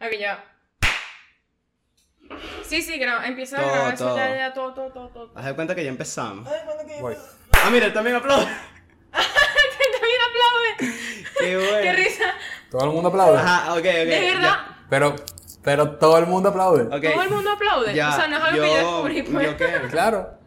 Ok, ya. Sí, sí, graba, empieza a Todo, grabar eso todo. ya, ya, todo, todo, todo, todo. Haz de cuenta que ya empezamos. Voy. Ah, mira, él también aplaude. También aplaude. Qué bueno. Qué risa. Todo el mundo aplaude. Ajá, ok, ok. De verdad, Pero, pero todo el mundo aplaude. Ya, ok. todo el mundo aplaude. Ya, o sea, no es algo que yo descubrí, pues. ¿Yo qué? Claro.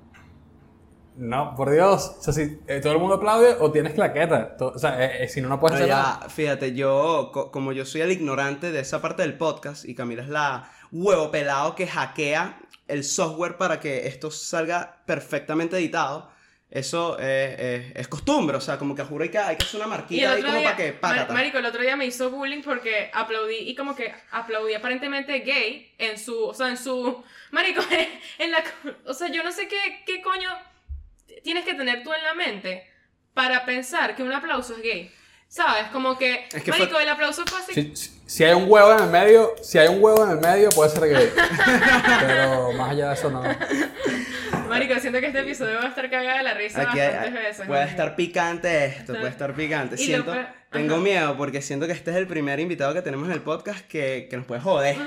No, por Dios. O sea, si eh, todo el mundo aplaude o tienes claqueta. O sea, eh, eh, si no, no puedes hacer nada. fíjate, yo, co- como yo soy el ignorante de esa parte del podcast y Camila es la huevo pelado que hackea el software para que esto salga perfectamente editado, eso eh, eh, es costumbre, o sea, como que juro que, hay que hacer una Y marquita ahí como día, para que Mar-. Marico, el otro día me hizo bullying porque aplaudí y como que aplaudí aparentemente gay en su, o sea, en su, Marico, en la, o sea, yo no sé qué, qué coño tienes que tener tú en la mente para pensar que un aplauso es gay. ¿Sabes? Como que, Es que Marico, fue- el aplauso fue así. Si hay un huevo en el medio, si hay un huevo en el medio, puede ser gay. Pero más allá de eso, no. Marico, siento que este episodio va a estar cagada de la risa Aquí hay- bastantes veces. puede estar picante esto, puede estar picante. Y lo Siento, peor- tengo miedo porque siento que este es el primer invitado que tenemos en el podcast que, que nos puede joder.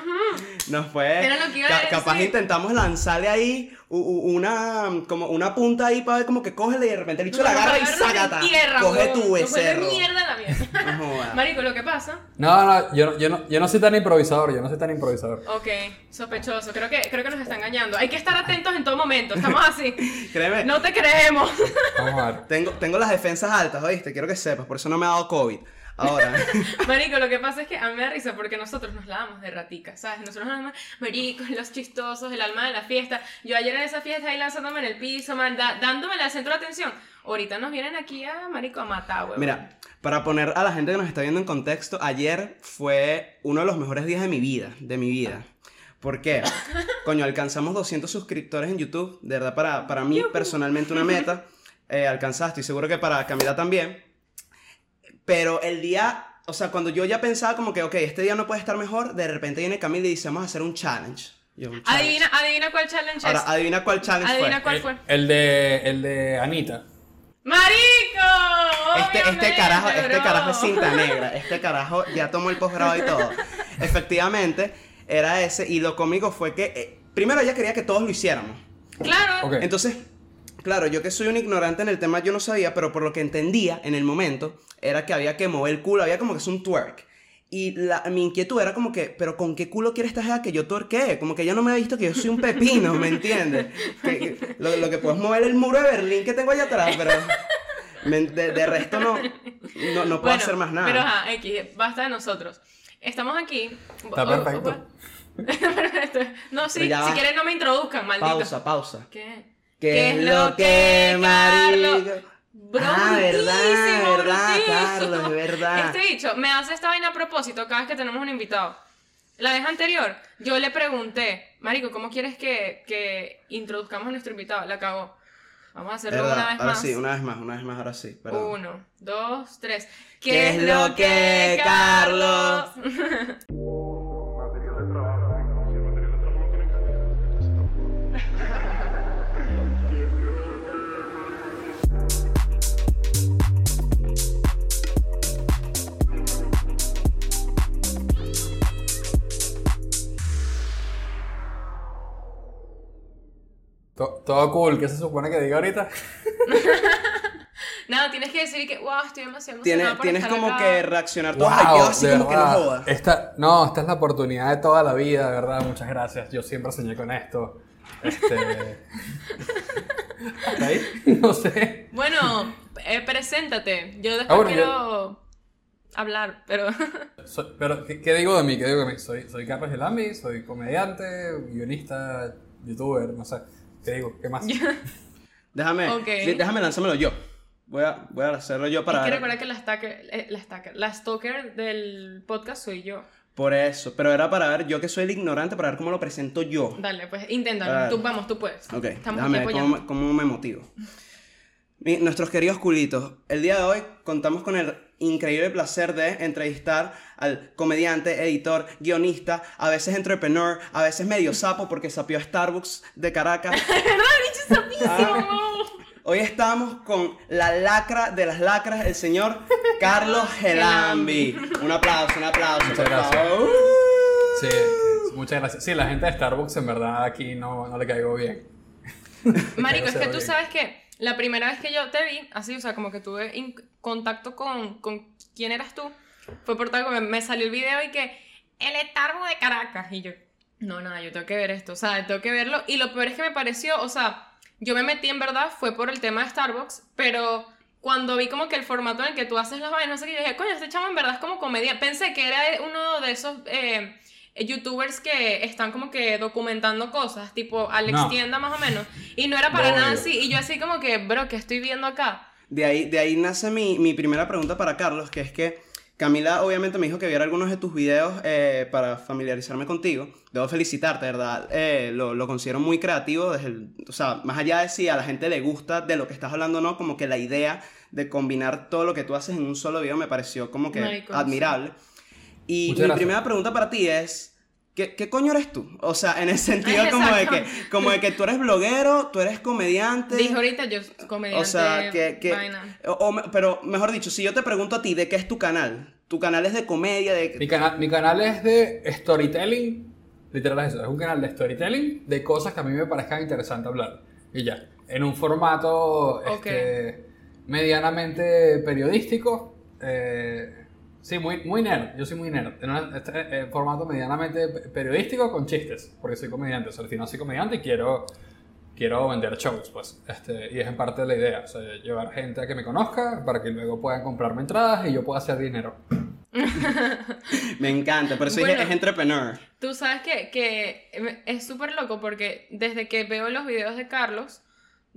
Nos puede. Era lo que iba a ca- capaz decir. intentamos lanzarle ahí u- u- una como una punta ahí para ver como que cógele y de repente el bicho la agarra y sácata. Coge tu becerro. mierda la mierda. No. Marico, lo que pasa No, no, yo, no- yo, no, yo no soy tan improvisador, yo no soy tan improvisador. Ok, sospechoso. Creo que, creo que nos está engañando. Hay que estar atentos en todo momento. Estamos así. Créeme. No te creemos. Vamos a ver. Tengo, tengo las defensas altas, ¿oíste? Quiero que sepas, por eso no me ha dado COVID. Ahora. Marico, lo que pasa es que a mí me da risa porque nosotros nos la damos de ratica, ¿sabes? Nosotros nos damos maricos, los chistosos, el alma de la fiesta. Yo ayer en esa fiesta ahí lanzándome en el piso, man, da- dándome el centro de atención. Ahorita nos vienen aquí a marico a matar, weón. Mira, para poner a la gente que nos está viendo en contexto, ayer fue uno de los mejores días de mi vida, de mi vida. ¿Por qué? Coño, alcanzamos 200 suscriptores en YouTube, de verdad para, para mí personalmente una meta. Eh, alcanzaste, y seguro que para Camila también. Pero el día, o sea, cuando yo ya pensaba como que, ok, este día no puede estar mejor, de repente viene Camila y dice, vamos a hacer un challenge. Yo, un challenge. Adivina, adivina cuál challenge Ahora, es. adivina cuál challenge Adivina fue. cuál El, fue. el de, el de Anita. ¡Marico! Este, este carajo, este carajo es cinta negra. Este carajo ya tomó el posgrado y todo. Efectivamente, era ese. Y lo cómico fue que, eh, primero ella quería que todos lo hiciéramos. Claro. Ok. Entonces, claro, yo que soy un ignorante en el tema, yo no sabía, pero por lo que entendía en el momento, era que había que mover el culo, había como que es un twerk. Y la, mi inquietud era como que, pero ¿con qué culo quiere esta jeva que yo tuerquee? Como que ella no me ha visto que yo soy un pepino, ¿me entiendes? Que- que lo, lo que puedo es mover el muro de Berlín que tengo allá atrás, pero me- de, de resto no, no, no puedo Bueno, hacer más nada. Pero ajá, X, basta de nosotros. Estamos aquí. Está O- o- perfecto. Perfecto. no, sí, Pero ya si va. quieren no me introduzcan, maldito. pausa, pausa. ¿Qué? ¿Qué es lo que? Bro, Ah, verdad, verdad. Carlos, verdad. Este dicho me hace esta vaina a propósito cada vez que tenemos un invitado. La vez anterior, yo le pregunté, Marico, ¿cómo quieres que, que introduzcamos a nuestro invitado? La cagó. Vamos a hacerlo Verdad, una vez ahora más. sí, una vez más, una vez más, ahora sí. Perdón. Uno, dos, tres. ¿Qué es lo que, Carlos? To- todo cool, ¿qué se supone que diga ahorita? Nada, tienes que decir que, wow, estoy demasiado Tiene- emocionada por tienes estar como acá". que reaccionar todo Wow, así como que no verdad. joda. Esta, no, esta es la oportunidad de toda la vida, de verdad. Muchas gracias. Yo siempre soñé con esto. Este. ¿Hasta ahí? No sé. Bueno, eh, preséntate. Yo después Ah, bueno, quiero hablar, pero... Soy- pero, ¿qué, qué digo de mí? ¿Qué digo de mí? Soy, soy Carlos Gelambi, soy comediante, guionista, youtuber, no sé. ¿Qué digo? ¿Qué más? Déjame, déjame lanzármelo yo. Voy a, voy a hacerlo yo para Hay que que la stalker, eh, la stalker, la stalker del podcast soy yo. Por eso, pero era para ver, yo que soy el ignorante, para ver cómo lo presento yo. Dale, pues inténtalo. Tú, vamos, tú puedes. Ok, Estamos déjame aquí ver cómo, me- cómo me motivo. Mi- nuestros queridos culitos, el día de hoy contamos con el increíble placer de entrevistar al comediante, editor, guionista, a veces entrepreneur, a veces medio sapo porque sapió a Starbucks de Caracas. Ah. Hoy estamos con la lacra de las lacras, el señor Carlos Gelambi. Un aplauso, un aplauso, Muchas por gracias. favor. Sí, muchas gracias. Sí, la gente de Starbucks en verdad aquí no, no le caigo bien. Marico, es que tú bien. sabes que la primera vez que yo te vi, así, o sea, como que tuve contacto con, con quién eras tú, fue por tal que me, salió el video y que el Starbucks de Caracas. Y yo, no, nada, yo tengo que ver esto, o sea, tengo que verlo. Y lo peor es que me pareció, o sea, yo me metí en verdad, fue por el tema de Starbucks, pero cuando vi como que el formato en el que tú haces las vainas, no sé qué, yo dije, coño, este chamo en verdad es como comedia. Pensé que era uno de esos eh, youtubers que están como que documentando cosas, tipo Alex No. Tienda más o menos, y no era para No, nada así. Y yo así como que, bro, ¿qué estoy viendo acá? De ahí, de ahí nace mi, mi primera pregunta para Carlos, que es que Camila obviamente me dijo que viera algunos de tus videos eh, para familiarizarme contigo. Debo felicitarte, ¿verdad? Eh, lo, lo considero muy creativo, desde el- o sea, más allá de si a la gente le gusta de lo que estás hablando o no, como que la idea de combinar todo lo que tú haces en un solo video me pareció como que Marico, sí. Y Muchas mi gracias. primera pregunta para ti es, ¿qué, qué coño eres tú? O sea, en el sentido como de, que, como de que tú eres bloguero, tú eres comediante. Dije ahorita yo comediante, O sea, que... que vaina. o- o pero mejor dicho, si yo te pregunto a ti de qué es tu canal, tu canal es de comedia, Mi, de... cana- mi canal es de storytelling, literal es eso, es un canal de storytelling de cosas que a mí me parezcan interesantes hablar. Y ya, en un formato Ok. este, medianamente periodístico. eh, sí, muy, muy nerd, yo soy muy nerd. En un este, eh, formato medianamente pe- periodístico con chistes, porque soy comediante. O sea, al final soy comediante y quiero, quiero vender shows, pues. Este, y es en parte la idea, o sea, llevar gente a que me conozca para que luego puedan comprarme entradas y yo pueda hacer dinero. Me encanta, por eso dije, Bueno. es entrepreneur. Tú sabes que, que es súper loco porque desde que veo los videos de Carlos,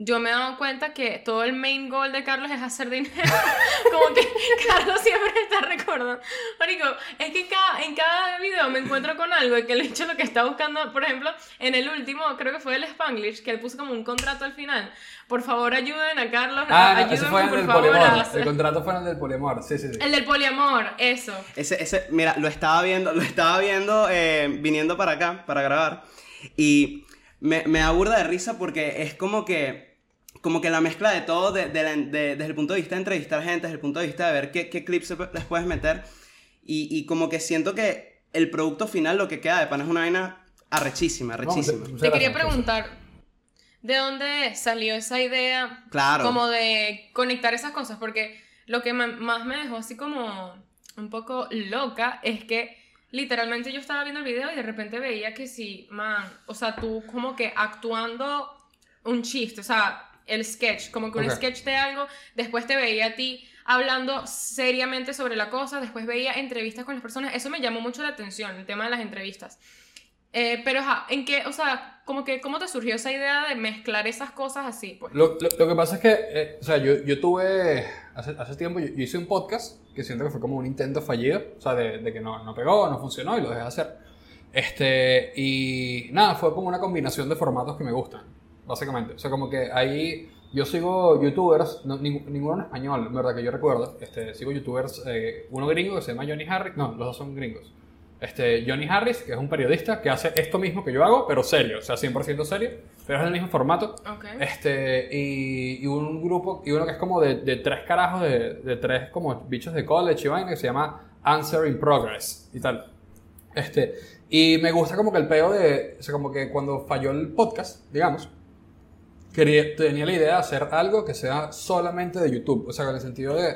yo me he dado cuenta que todo el main goal de Carlos es hacer dinero. Como que Carlos siempre está recordando. Marico, es que en cada, en cada video me encuentro con algo y que el hecho lo que está buscando, por ejemplo, en el último, creo que fue el Spanglish, que él puso como un contrato al final. Por favor, ayuden a Carlos. Ah, no, ayúdenme, ese fue el por del favor. poliamor. El contrato fue el del poliamor. Sí, sí, sí. El del poliamor, eso. Ese, ese, mira, lo estaba viendo, lo estaba viendo eh, viniendo para acá, para grabar, y me, me da burda de risa porque es como que, como que la mezcla de todo, de- de la- de- desde el punto de vista de entrevistar gente, desde el punto de vista de ver qué, qué clips les puedes meter, y, y como que siento que el producto final, lo que queda de pan es una vaina arrechísima, arrechísima. Muchas Te quería gracias. preguntar, ¿de dónde salió esa idea Claro. como de conectar esas cosas? Porque lo que más me dejó así como un poco loca es que literalmente yo estaba viendo el video y de repente veía que sí, man, o sea, tú como que actuando un chiste, o sea, el sketch, como que un sketch de algo, después te veía a ti hablando seriamente sobre la cosa, después veía entrevistas con las personas, eso me llamó mucho la atención, el tema de las entrevistas. Eh, pero, ajá, ¿en qué, o sea, como que, cómo te surgió esa idea de mezclar esas cosas así, pues? Lo, lo- lo que pasa es que, eh, o sea, yo, yo tuve, hace, hace tiempo, yo, yo hice un podcast que siento que fue como un intento fallido, o sea, de, de que no, no pegó, no funcionó y lo dejé de hacer. Este, y nada, fue como una combinación de formatos que me gustan, básicamente. O sea, como que ahí yo sigo youtubers, no, ning- ninguno en español, en verdad que yo recuerdo. Este, sigo youtubers, eh, uno gringo que se llama Johnny Harris, no, los dos son gringos. Este, Johnny Harris, que es un periodista que hace esto mismo que yo hago, pero serio, o sea, 100% serio, pero es el mismo formato. Ok. Este, y, y un grupo, y uno que es como de, de tres carajos, de, de tres como bichos de college y vaina, que se llama Answer in Progress y tal. Este, y me gusta como que el peo de, o sea, como que cuando falló el podcast, digamos, quería, tenía la idea de hacer algo que sea solamente de YouTube, o sea, con el sentido de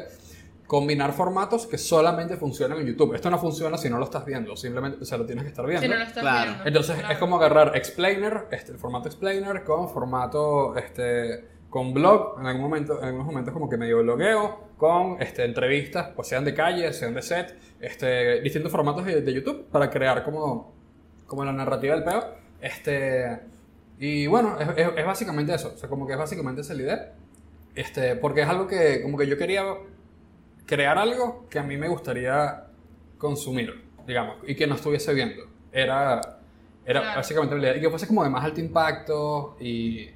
combinar formatos que solamente funcionan en YouTube. Esto no funciona si no lo estás viendo, simplemente, o sea, lo tienes que estar viendo. Si no lo estás Claro. viendo. Entonces Claro. es como agarrar explainer, este, el formato explainer con formato este, con blog, en algún momento, en algunos momentos como que medio blogueo, con este, entrevistas, pues sean de calle, sean de set, este, distintos formatos de, de YouTube para crear como, como la narrativa del peo. Este, y bueno, es, es- es básicamente eso, o sea, como que es básicamente esa la idea. Este, porque es algo que como que yo quería crear algo que a mí me gustaría consumir, digamos, y que no estuviese viendo. Era, era Claro. básicamente la idea. Y que fuese como de más alto impacto y,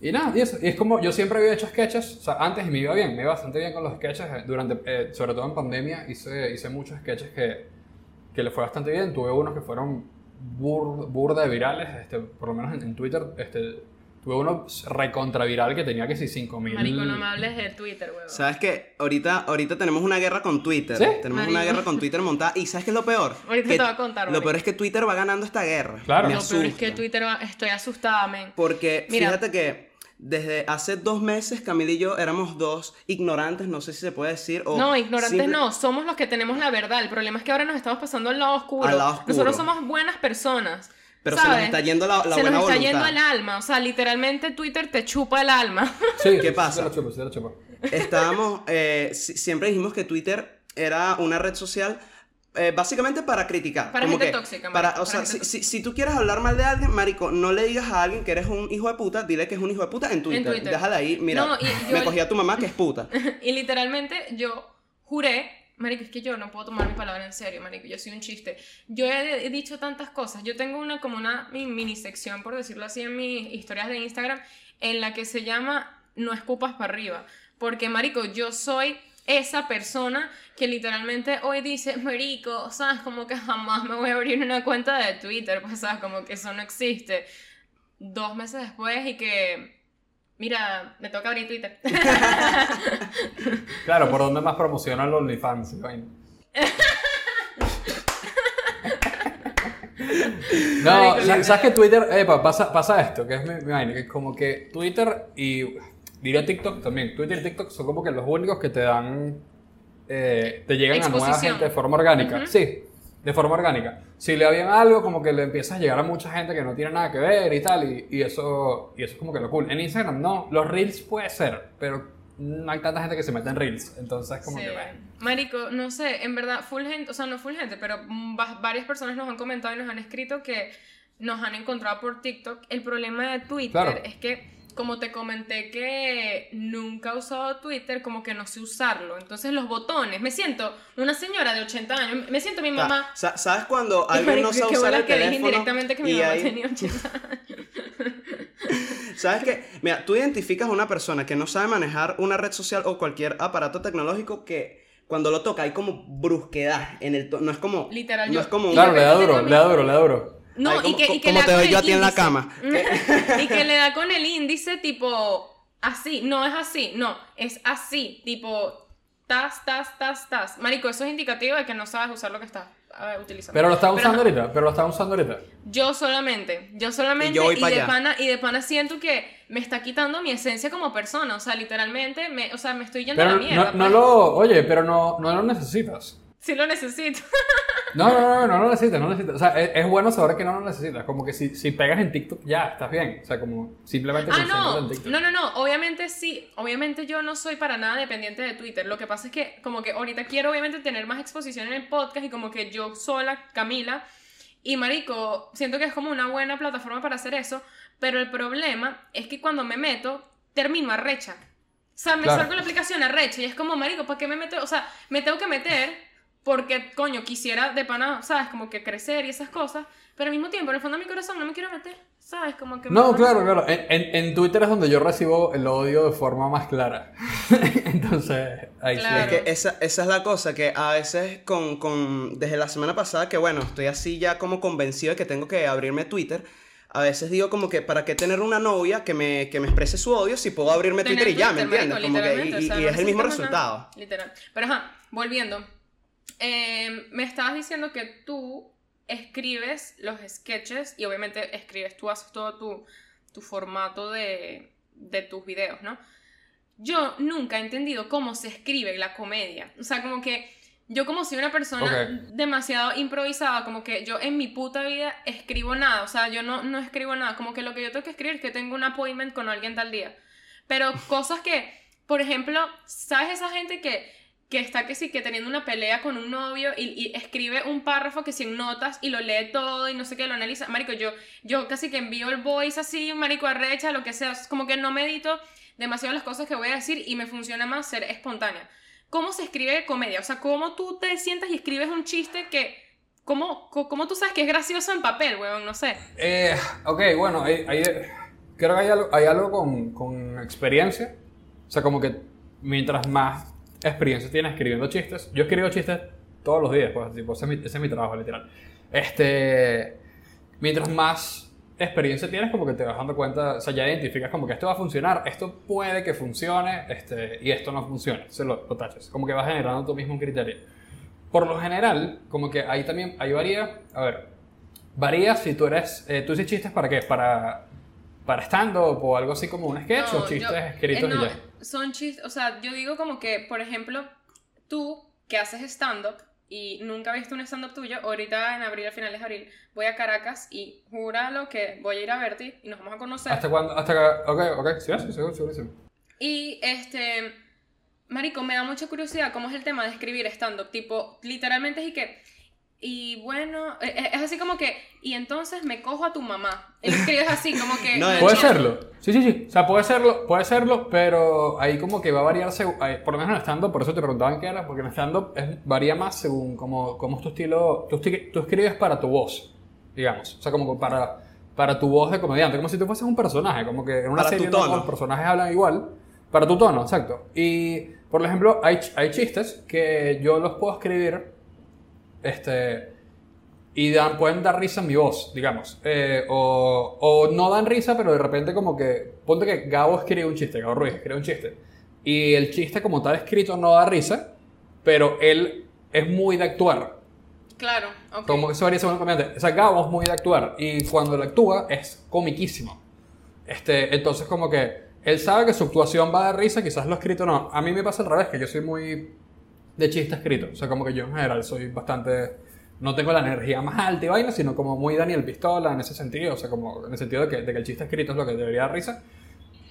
y nada, y eso. Y es como, yo siempre había hecho sketches, o sea, antes y me iba bien, me iba bastante bien con los sketches, eh, durante, eh, sobre todo en pandemia, hice, hice muchos sketches que, que le fue bastante bien. Tuve unos que fueron bur- burda de virales, este, por lo menos en, en Twitter, este, tuve uno recontraviral que tenía que sí 5000. Marico, no me hables de Twitter, weón. ¿Sabes qué? Ahorita, ahorita tenemos una guerra con Twitter. ¿Sí? Tenemos Marico. una guerra con Twitter montada. ¿Y sabes qué es lo peor? Ahorita Que- te voy a contar, Lo marico. peor es que Twitter va ganando esta guerra. Claro. Me Lo peor es que Twitter va... Estoy asustada, men. Porque Mira. fíjate que desde hace dos meses Camila y yo éramos dos ignorantes, no sé si se puede decir. O No, ignorantes simple- no, somos los que tenemos la verdad. El problema es que ahora nos estamos pasando al lado oscuro. Al lado oscuro. Nosotros somos buenas personas. Pero se nos está yendo la, la se buena nos está voluntad. yendo el alma. O sea, literalmente Twitter te chupa el alma. Sí, ¿Qué pasa? Lo chupo, sí, te lo chupo. Estábamos, eh, si- siempre dijimos que Twitter era una red social eh, básicamente para criticar. Para como gente que tóxica, Para, o sea, para si, si, si tú quieres hablar mal de alguien, marico, no le digas a alguien que eres un hijo de puta, dile que es un hijo de puta en Twitter. Twitter. Déjala ahí, mira, No, y yo- me cogí a tu mamá que es puta. y literalmente yo juré, marico, es que yo no puedo tomar mi palabra en serio, marico, yo soy un chiste. Yo he, he dicho tantas cosas. Yo tengo una como una mi- mini sección, por decirlo así, en mis historias de Instagram, en la que se llama No escupas para arriba. Porque, marico, yo soy esa persona que literalmente hoy dice, marico, sabes, como que jamás me voy a abrir una cuenta de Twitter, pues sabes, como que eso no existe. Dos meses después y que, mira, me toca abrir Twitter. Claro, ¿por dónde más promociona el OnlyFans? No, Marico, ¿sabes que Twitter, epa, pasa, pasa esto, que es mi, mi vaina, que es como que Twitter y diría TikTok también, Twitter y TikTok son como que los únicos que te dan, eh, te llegan a nueva Exposición. gente de forma orgánica, Ujú. sí, de forma orgánica. Si le habían algo, como que le empiezas a llegar a mucha gente que no tiene nada que ver y tal, y, y eso, y eso es como que lo cool. En Instagram no, los Reels puede ser, pero no hay tanta gente que se mete en Reels, entonces como Sí. que bueno. Marico, no sé, en verdad, full gente, o sea, no full gente, pero mm, va- varias personas nos han comentado y nos han escrito que nos han encontrado por TikTok. El problema de Twitter Claro. es que, como te comenté que nunca he usado Twitter, como que no sé usarlo. Entonces, los botones, me siento una señora de 80 años, me siento mi mamá. sa- ¿Sabes cuando alguien no sabe qué usar el que dije teléfono? indirectamente que mi mamá tenía 80 años. ¿Sabes qué? Mira, tú identificas a una persona que no sabe manejar una red social o cualquier aparato tecnológico que cuando lo toca hay como brusquedad en el no es como Literal, no yo- es como un- Claro, le da duro, le da duro, le da duro. No, Ay, y que, y que como le te da doy con yo el a ti en la índice. cama. y que le da con el índice tipo así, no es así, no, es así, tipo tas, tas, tas, tas. Marico, eso es indicativo de que no sabes usar lo que estás eh, utilizando. Pero lo está usando ahorita, pero lo está usando ahorita. Yo solamente, yo solamente, Y yo voy pa' de allá. pana, y de pana siento que me está quitando mi esencia como persona, o sea, literalmente, me, o sea, me estoy yendo a la mierda. no, no pues. lo, oye, pero no, no lo necesitas. Sí lo necesito. No, no, no, no lo necesitas, no lo necesitas. O sea, es, es bueno saber que no lo necesitas. Como que si, si pegas en TikTok, ya, estás bien. O sea, como simplemente Ah, no, en TikTok. no, no, no, obviamente sí, obviamente yo no soy para nada dependiente de Twitter, lo que pasa es que como que ahorita quiero obviamente tener más exposición en el podcast y como que yo sola, Camila, y Marico, siento que es como una buena plataforma para hacer eso, pero el problema es que cuando me meto, termino arrecha. O sea, me Claro. salgo la aplicación arrecha y es como, Marico, ¿para qué me meto? O sea, me tengo que meter porque, coño, quisiera de pana, ¿sabes? Como que crecer y esas cosas, pero al mismo tiempo, en el fondo de mi corazón no me quiero meter, ¿sabes? Como que... No, claro, claro. En, en, en Twitter es donde yo recibo el odio de forma más clara. Entonces, ahí Claro. sí. Es que esa, esa es la cosa, que a veces con, con, desde la semana pasada, que bueno, estoy así ya como convencido de que tengo que abrirme Twitter, a veces digo como que, ¿para qué tener una novia que me, que me exprese su odio si puedo abrirme Tener Twitter y ya, ¿me Twitter, entiendes? marico, Como que, y, o sea, y no es el mismo resultado. nada. Literal. Pero ajá, volviendo. Eh, me estabas diciendo que tú escribes los sketches y obviamente escribes, tú haces todo tu, tu formato de, de tus videos, ¿no? Yo nunca he entendido cómo se escribe la comedia. O sea, como que yo como soy una persona demasiado improvisada, como que yo en mi puta vida escribo nada. O sea, yo no, no escribo nada. Como que lo que yo tengo que escribir es que tengo un appointment con alguien tal día. Pero cosas que, por ejemplo, ¿sabes esa gente que, que está que sí, que teniendo una pelea con un novio y, y escribe un párrafo que sin notas y lo lee todo y no sé qué, lo analiza? Marico, yo, yo casi que envío el voice así, marico, arrecha, lo que sea. Como que no medito demasiado las cosas que voy a decir y me funciona más ser espontánea. ¿Cómo se escribe comedia? O sea, ¿cómo tú te sientas y escribes un chiste que... ¿Cómo, cómo tú sabes que es gracioso en papel, weón? No sé. Eh, ok, bueno, hay, hay- creo que hay algo, algo con, con experiencia. O sea, como que mientras más experiencia tienes escribiendo chistes, yo escribo chistes todos los días, pues, tipo, ese es mi, ese es mi trabajo, literal. Este, mientras más experiencia tienes, como que te vas dando cuenta, o sea, ya identificas como que esto va a funcionar, esto puede que funcione, este, y esto no funciona, se lo, lo tachas, como que vas generando tú mismo un criterio. Por lo general, como que ahí también, ahí varía, a ver, varía si tú eres, eh, tú haces chistes para qué, para, para stand-up o algo así como un sketch No, o chistes yo- escritos eh, no, y ya. Son chistes, o sea, yo digo como que, por ejemplo, tú que haces stand-up y nunca has visto un stand-up tuyo, ahorita en abril, a finales de abril, voy a Caracas y júralo que voy a ir a verte y nos vamos a conocer. ¿Hasta cuándo? Hasta que, ok, ok, sí, sí, seguro, seguro, seguro. Y este, Marico, me da mucha curiosidad cómo es el tema de escribir stand-up. Tipo, literalmente es y que. Y bueno, eh, eh, es así como que. Y entonces me cojo a tu mamá. Él escribes así, como que. No, de Puede serlo. Sí, sí, sí. O sea, puede serlo, puede serlo, pero ahí como que va a variar según, ahí, por lo menos en stand-up, por eso te preguntaba en qué era, porque en stand-up es- varía más según cómo, cómo es tu estilo. Tú, tú escribes para tu voz, digamos. O sea, como para, para tu voz de comediante, como si tú fueses un personaje, como que en una Para tu serie todos los personajes hablan igual. Para tu tono, exacto. Y, por ejemplo, hay, hay chistes que yo los puedo escribir, este y dan, pueden dar risa en mi voz, digamos. Eh, o, o no dan risa, pero de repente como que... Ponte que Gabo escribe un chiste, Gabo Ruiz escribe un chiste. Y el chiste como tal escrito no da risa, pero él es muy de actuar. Claro, ok. Como que eso varía según el comediante. O sea, Gabo es muy de actuar. Y cuando él actúa es comiquísimo. Este, entonces como que él sabe que su actuación va a dar risa, quizás lo escrito no. A mí me pasa al revés, que yo soy muy de chiste escrito. O sea, como que yo en general soy bastante... No tengo la energía más alta y vaina, sino como muy Daniel Pistola en ese sentido. O sea, como en el sentido de que, de que el chiste escrito es lo que debería dar risa.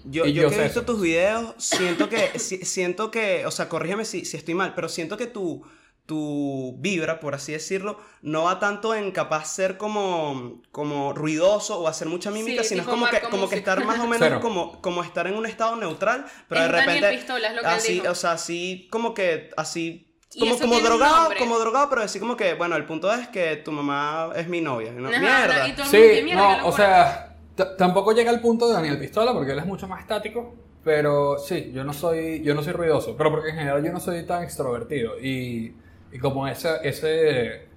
Yo, yo, yo que he visto eso. tus videos, siento que, si- siento que, o sea, corrígeme si, si estoy mal, pero siento que tu, tu vibra, por así decirlo, no va tanto en capaz ser como, como ruidoso o hacer mucha mímica, Sí, sino es como que, como que estar más o menos Cero. como, como estar en un estado neutral, pero Es de Daniel repente... Pistola, es lo que él así, dijo. o sea, así como que, así... Como, drogado, nombre. como drogado, pero decir como que, bueno, el punto es que tu mamá es mi novia. ¿no? Ajá, Mierda. y todo el mundo que Sí, mierda, no, o sea, tampoco llega al punto de Daniel Pistola porque él es mucho más estático, pero sí, yo no soy, yo no soy ruidoso, pero porque en general yo no soy tan extrovertido y, y como ese, ese,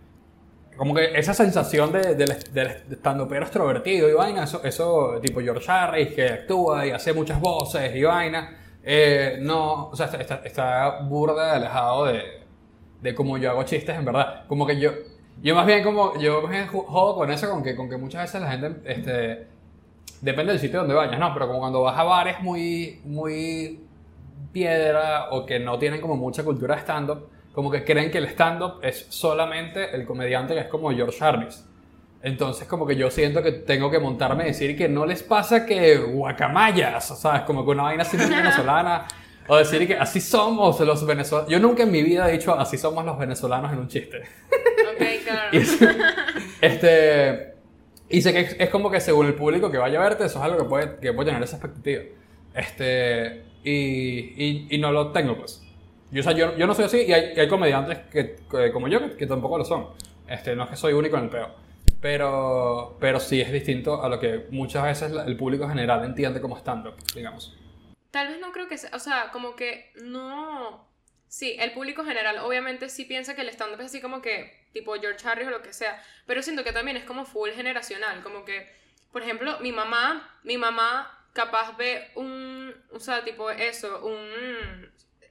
como que esa sensación de, del, estando pero extrovertido y vaina, eso, eso tipo George Harris que actúa y hace muchas voces y vaina, eh, no, o sea, está, burda alejado de, de cómo yo hago chistes en verdad. Como que yo, yo más bien como, yo más bien juego con eso, con que, con que muchas veces la gente, este, depende del sitio donde vayas, ¿no? Pero como cuando vas a bares muy, muy piedra o que no tienen como mucha cultura de stand-up, como que creen que el stand-up es solamente el comediante que es como George Harris. Entonces como que yo siento que tengo que montarme y decir que no les pasa que guacamayas, ¿sabes? Como que una vaina así venezolana. O decir que así somos los venezolanos. Yo nunca en mi vida he dicho así somos los venezolanos en un chiste. Ok, claro. Y, es- este, y sé que es, es como que según el público que vaya a verte, eso es algo que puede, que puede tener esa expectativa. Este, y, y, y no lo tengo, pues. Yo, o sea, yo, yo no soy así y hay, y hay comediantes que, que- como yo que, que tampoco lo son. Este, no es que soy único en el peo. Pero, pero sí es distinto a lo que muchas veces el público general entiende como stand-up, digamos. Tal vez no creo que sea, o sea, como que no... Sí, el público general obviamente sí piensa que el stand-up es así como que tipo George Harris o lo que sea, pero siento que también es como full generacional, como que, por ejemplo, mi mamá, mi mamá capaz ve un, o sea, tipo eso, un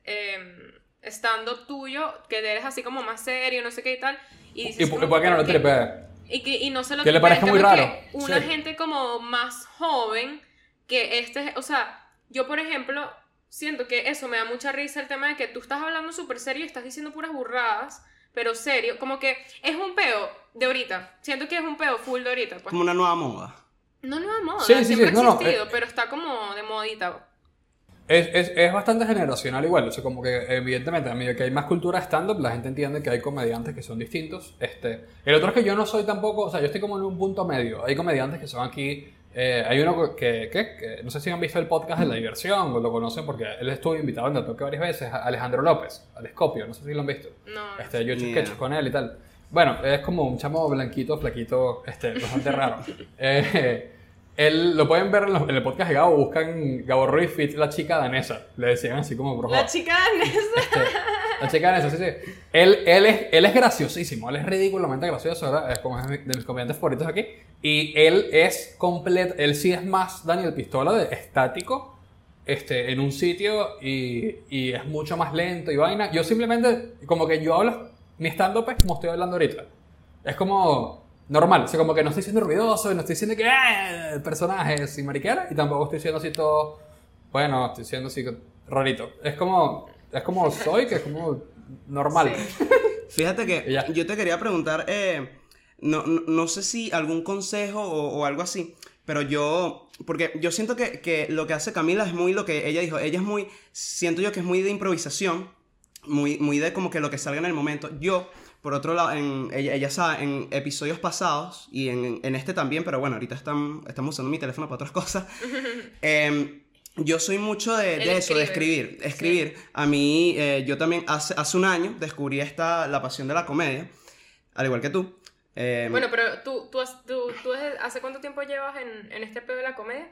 em, stand-up tuyo, que eres así como más serio, no sé qué y tal, y ¿Y dices por como por qué no lo que- tripea? y, que, y no se lo Que le parezca muy raro. Una Sí. gente como más joven que este, o sea, yo por ejemplo siento que eso me da mucha risa el tema de que tú estás hablando súper serio y estás diciendo puras burradas, pero serio, como que es un peo de ahorita. Siento que es un peo full de ahorita, pues. Como una nueva moda. No nueva moda, Sí, sí, siempre sí, ha no, no, existido, eh. pero está como de modita. Es, es, es bastante generacional igual, o sea, como que evidentemente a medida que hay más cultura stand-up, la gente entiende que hay comediantes que son distintos. Este, el otro es que yo no soy tampoco, o sea, yo estoy como en un punto medio. Hay comediantes que son aquí, eh, hay uno que, que, que no sé si han visto el podcast de La Diversión o lo conocen porque él estuvo invitado en Toque varias veces, a Alejandro López, al Escopio, no sé si lo han visto. No, Este, yo he hecho sketches con él y tal. Bueno, es como un chamo blanquito, flaquito, este, bastante raro. Eh, él, lo pueden ver en, los- en el podcast de Gabo, buscan Gabo Ruiz la chica danesa. Le decían así como por La chica danesa. Este, a checar eso, sí, sí. Él, él, es, él es graciosísimo, él es ridículamente gracioso, ¿verdad? Es como es de mis comediantes favoritos aquí. Y él es completo, él sí es más Daniel Pistola de estático este, en un sitio y, y es mucho más lento y vaina. Yo simplemente, como que yo hablo, mi stand-up es como estoy hablando ahorita. Es como normal, o sea, como que no estoy siendo ruidoso y no estoy diciendo que ¡eh! personajes y mariquera y tampoco estoy siendo así todo, bueno, estoy siendo así rarito. Es como, es como soy, que es como normal. Fíjate que ya. yo te quería preguntar, eh, no, no, no sé si algún consejo o, o algo así, pero yo, porque yo siento que, que lo que hace Camila es muy lo que ella dijo, ella es muy, siento yo que es muy de improvisación, muy, muy de como que lo que salga en el momento. Yo, por otro lado, en, ella, ella sabe, en episodios pasados y en, en este también, pero bueno, ahorita están, estamos usando mi teléfono para otras cosas. em, yo soy mucho de, de eso, de escribir. Escribir. A mí, eh, yo también hace, hace un año descubrí esta, la pasión de la comedia, al igual que tú. Em, Bueno, pero tú, tú, tú, tú ¿hace cuánto tiempo llevas en, en este pedo de la comedia?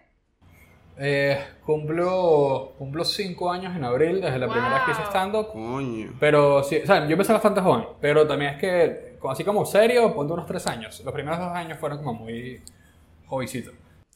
Eh, cumplo, cumplo cinco años en abril, desde la primera vez que hice Wow. stand-up. Coño. Pero sí, o sea, yo empecé bastante joven, pero también es que, así como serio, ponte unos tres años. Los primeros dos años fueron como muy jovencito.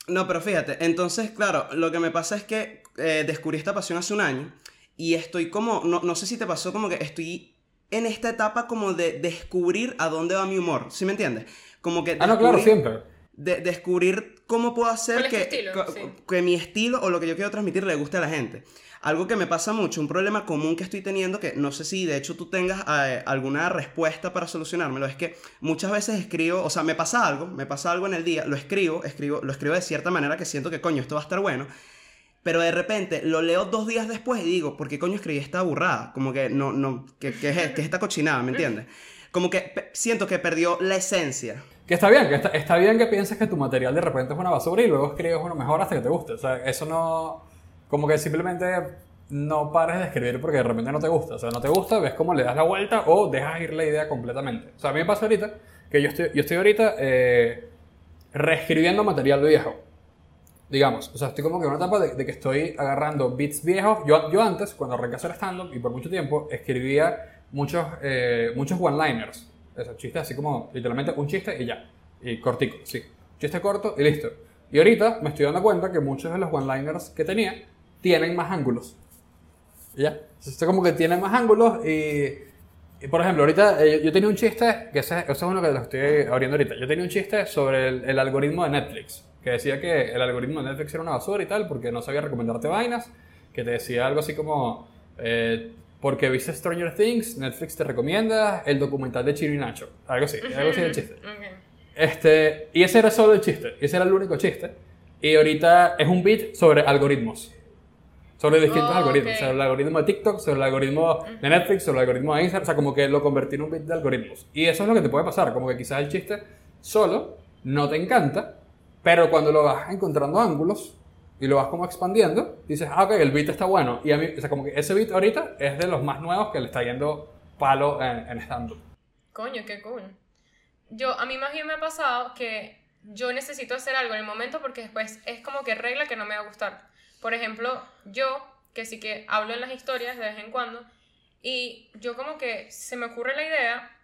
No, pero fíjate, entonces, claro, lo que me pasa es que eh, descubrí esta pasión hace un año y estoy como, no, no sé si te pasó, como que estoy en esta etapa como de descubrir a dónde va mi humor, ¿sí me entiendes? Como que Ah, no, claro, siempre. de- descubrir cómo puedo hacer ¿Cuál es tu que, estilo? que- Sí. que mi estilo o lo que yo quiero transmitir le guste a la gente. Algo que me pasa mucho, un problema común que estoy teniendo, que no sé si de hecho tú tengas eh, alguna respuesta para solucionármelo, es que muchas veces escribo, o sea, me pasa algo, me pasa algo en el día, lo escribo, escribo, lo escribo de cierta manera que siento que coño, esto va a estar bueno. Pero de repente lo leo dos días después y digo, ¿por qué coño escribí esta burrada? Como que no, no, que, que es, que es esta cochinada, ¿me entiendes? Como que siento que perdió la esencia. Que está bien, que está, está bien que pienses que tu material de repente es una basura y luego escribes uno mejor hasta que te guste. O sea, eso no. Como que simplemente no pares de escribir porque de repente no te gusta. O sea, no te gusta, ves cómo le das la vuelta o dejas ir la idea completamente. O sea, a mí me pasa ahorita que yo estoy, yo estoy ahorita eh, reescribiendo material viejo. Digamos, o sea, estoy como que en una etapa de, que estoy agarrando beats viejos. Yo, yo antes, cuando arranqué a hacer stand-up y por mucho tiempo, escribía muchos, eh, muchos one-liners. Esos chistes así como literalmente un chiste y ya. Y cortico, sí. Chiste corto y listo. Y ahorita me estoy dando cuenta que muchos de los one-liners que tenía tienen más ángulos. Y ya. Esto como que tiene más ángulos y... por ejemplo, ahorita eh, yo tenía un chiste, que ese, ese es uno que lo estoy abriendo ahorita. Yo tenía un chiste sobre el, el algoritmo de Netflix, que decía que el algoritmo de Netflix era una basura y tal, porque no sabía recomendarte vainas, que te decía algo así como, eh, porque viste Stranger Things, Netflix te recomienda el documental de Chino y Nacho. Algo así, algo así del chiste. Ok. Este, y ese era solo el chiste, ese era el único chiste. Y ahorita es un beat sobre algoritmos. Sobre distintos Oh, algoritmos. ok. Sobre el algoritmo de TikTok, sobre el algoritmo de Netflix, sobre el algoritmo de Instagram. O sea, como que lo convertí en un beat de algoritmos. Y eso es lo que te puede pasar. Como que quizás el chiste solo no te encanta, pero cuando lo vas encontrando ángulos y lo vas como expandiendo, dices, ah, ok, el beat está bueno. Y a mí, o sea, como que ese beat ahorita es de los más nuevos que le está yendo palo en, en stand-up. Coño, qué cool. Yo, a mí más bien me ha pasado que yo necesito hacer algo en el momento porque después es como que regla que no me va a gustar. Por ejemplo, yo, que sí que hablo en las historias de vez en cuando, y yo como que se me ocurre la idea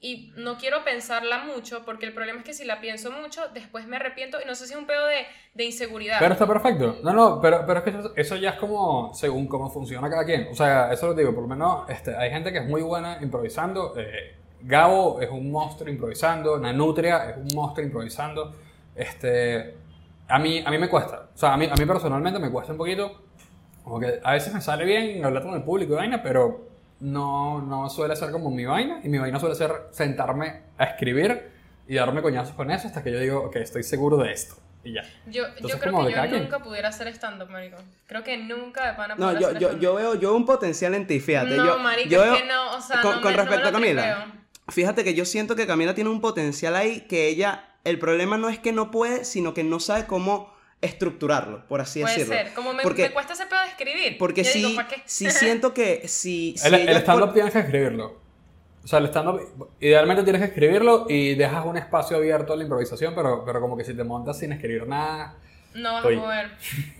y no quiero pensarla mucho porque el problema es que si la pienso mucho, después me arrepiento y no sé si es un pedo de, de inseguridad. Pero está perfecto. No, no, pero, pero es que eso, eso ya es como según cómo funciona cada quien. O sea, eso lo digo, por lo menos este, hay gente que es muy buena improvisando. eh, Gabo es un monstruo improvisando. Nanutria es un monstruo improvisando. Este, a, mí, a mí me cuesta. O sea, a mí, a mí personalmente me cuesta un poquito. Como que a veces me sale bien hablar con el público y vaina, pero no, no suele ser como mi vaina. Y mi vaina suele ser sentarme a escribir y darme coñazos con eso hasta que yo digo, ok, estoy seguro de esto. Y ya. Yo, Entonces, yo creo como que yo quien. nunca pudiera hacer stand-up, marico. Creo que nunca de pana No, yo, hacer yo, stand-up. yo, veo, yo veo un potencial en ti, fíjate. No, yo, marica, yo es veo- que no, o sea, con, no con me- no respecto me a Camila, fíjate que yo siento que Camila tiene un potencial ahí que ella, el problema no es que no puede, sino que no sabe cómo estructurarlo, por así Puede decirlo. ser. Como me, porque, me cuesta ese pedo de escribir. porque sí, digo, sí siento que si, si El, stand-up por- tienes que escribirlo. O sea, el stand-up, idealmente tienes que escribirlo y dejas un espacio abierto a la improvisación, pero, pero como que si te montas sin escribir nada, No vas Oye. a poder.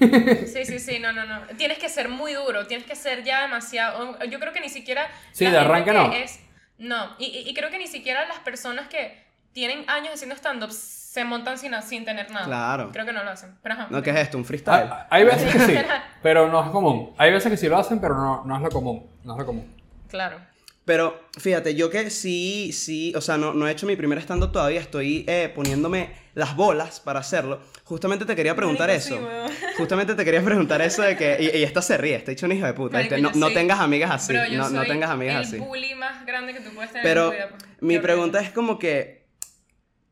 Sí, sí, sí, no, no, no. Tienes que ser muy duro, tienes que ser ya demasiado. Yo creo que ni siquiera. Sí, de arranque que no. Es, no, y, y- y creo que ni siquiera las personas que tienen años haciendo stand-up se montan sin, sin tener nada. Claro. Creo que no lo hacen. Pero ajá. No, ¿qué es esto? ¿Un freestyle? Ah, Hay veces que sí, pero no es común. Hay veces que sí lo hacen, pero no, no es lo común. No es lo común. Claro. Pero fíjate, yo que sí, sí, o sea, no, no he hecho mi primer stand-up todavía, estoy eh, poniéndome las bolas para hacerlo. Justamente te quería preguntar Marico, eso. Justamente te quería preguntar eso de que. Y, y esta se ríe, está hecho un hijo de puta. Marico, este, no, no tengas amigas así. Bro, yo no, no soy tengas amigas el así. bully más grande que tú puedes tener Pero en tu vida. pues. mi pregunta es como que.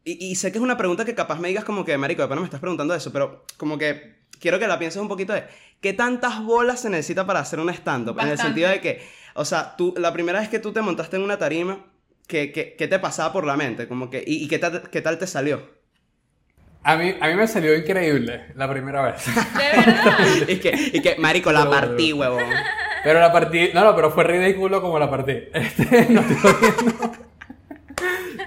Y, y sé que es una pregunta que capaz me digas como que, Marico, de pana me estás preguntando eso, pero como que quiero que la pienses un poquito de. ¿Qué tantas bolas se necesita para hacer un stand-up? En el sentido de que, o sea, tú, la primera vez que tú te montaste en una tarima, ¿qué, qué, qué te pasaba por la mente? Como que, ¿Y, y qué, tal, qué tal te salió? A mí, a mí me salió increíble la primera vez. De verdad. y, que, y que, Marico, la partí, huevón. Pero la partí. No, no, pero fue ridículo como la partí. Este, no estoy.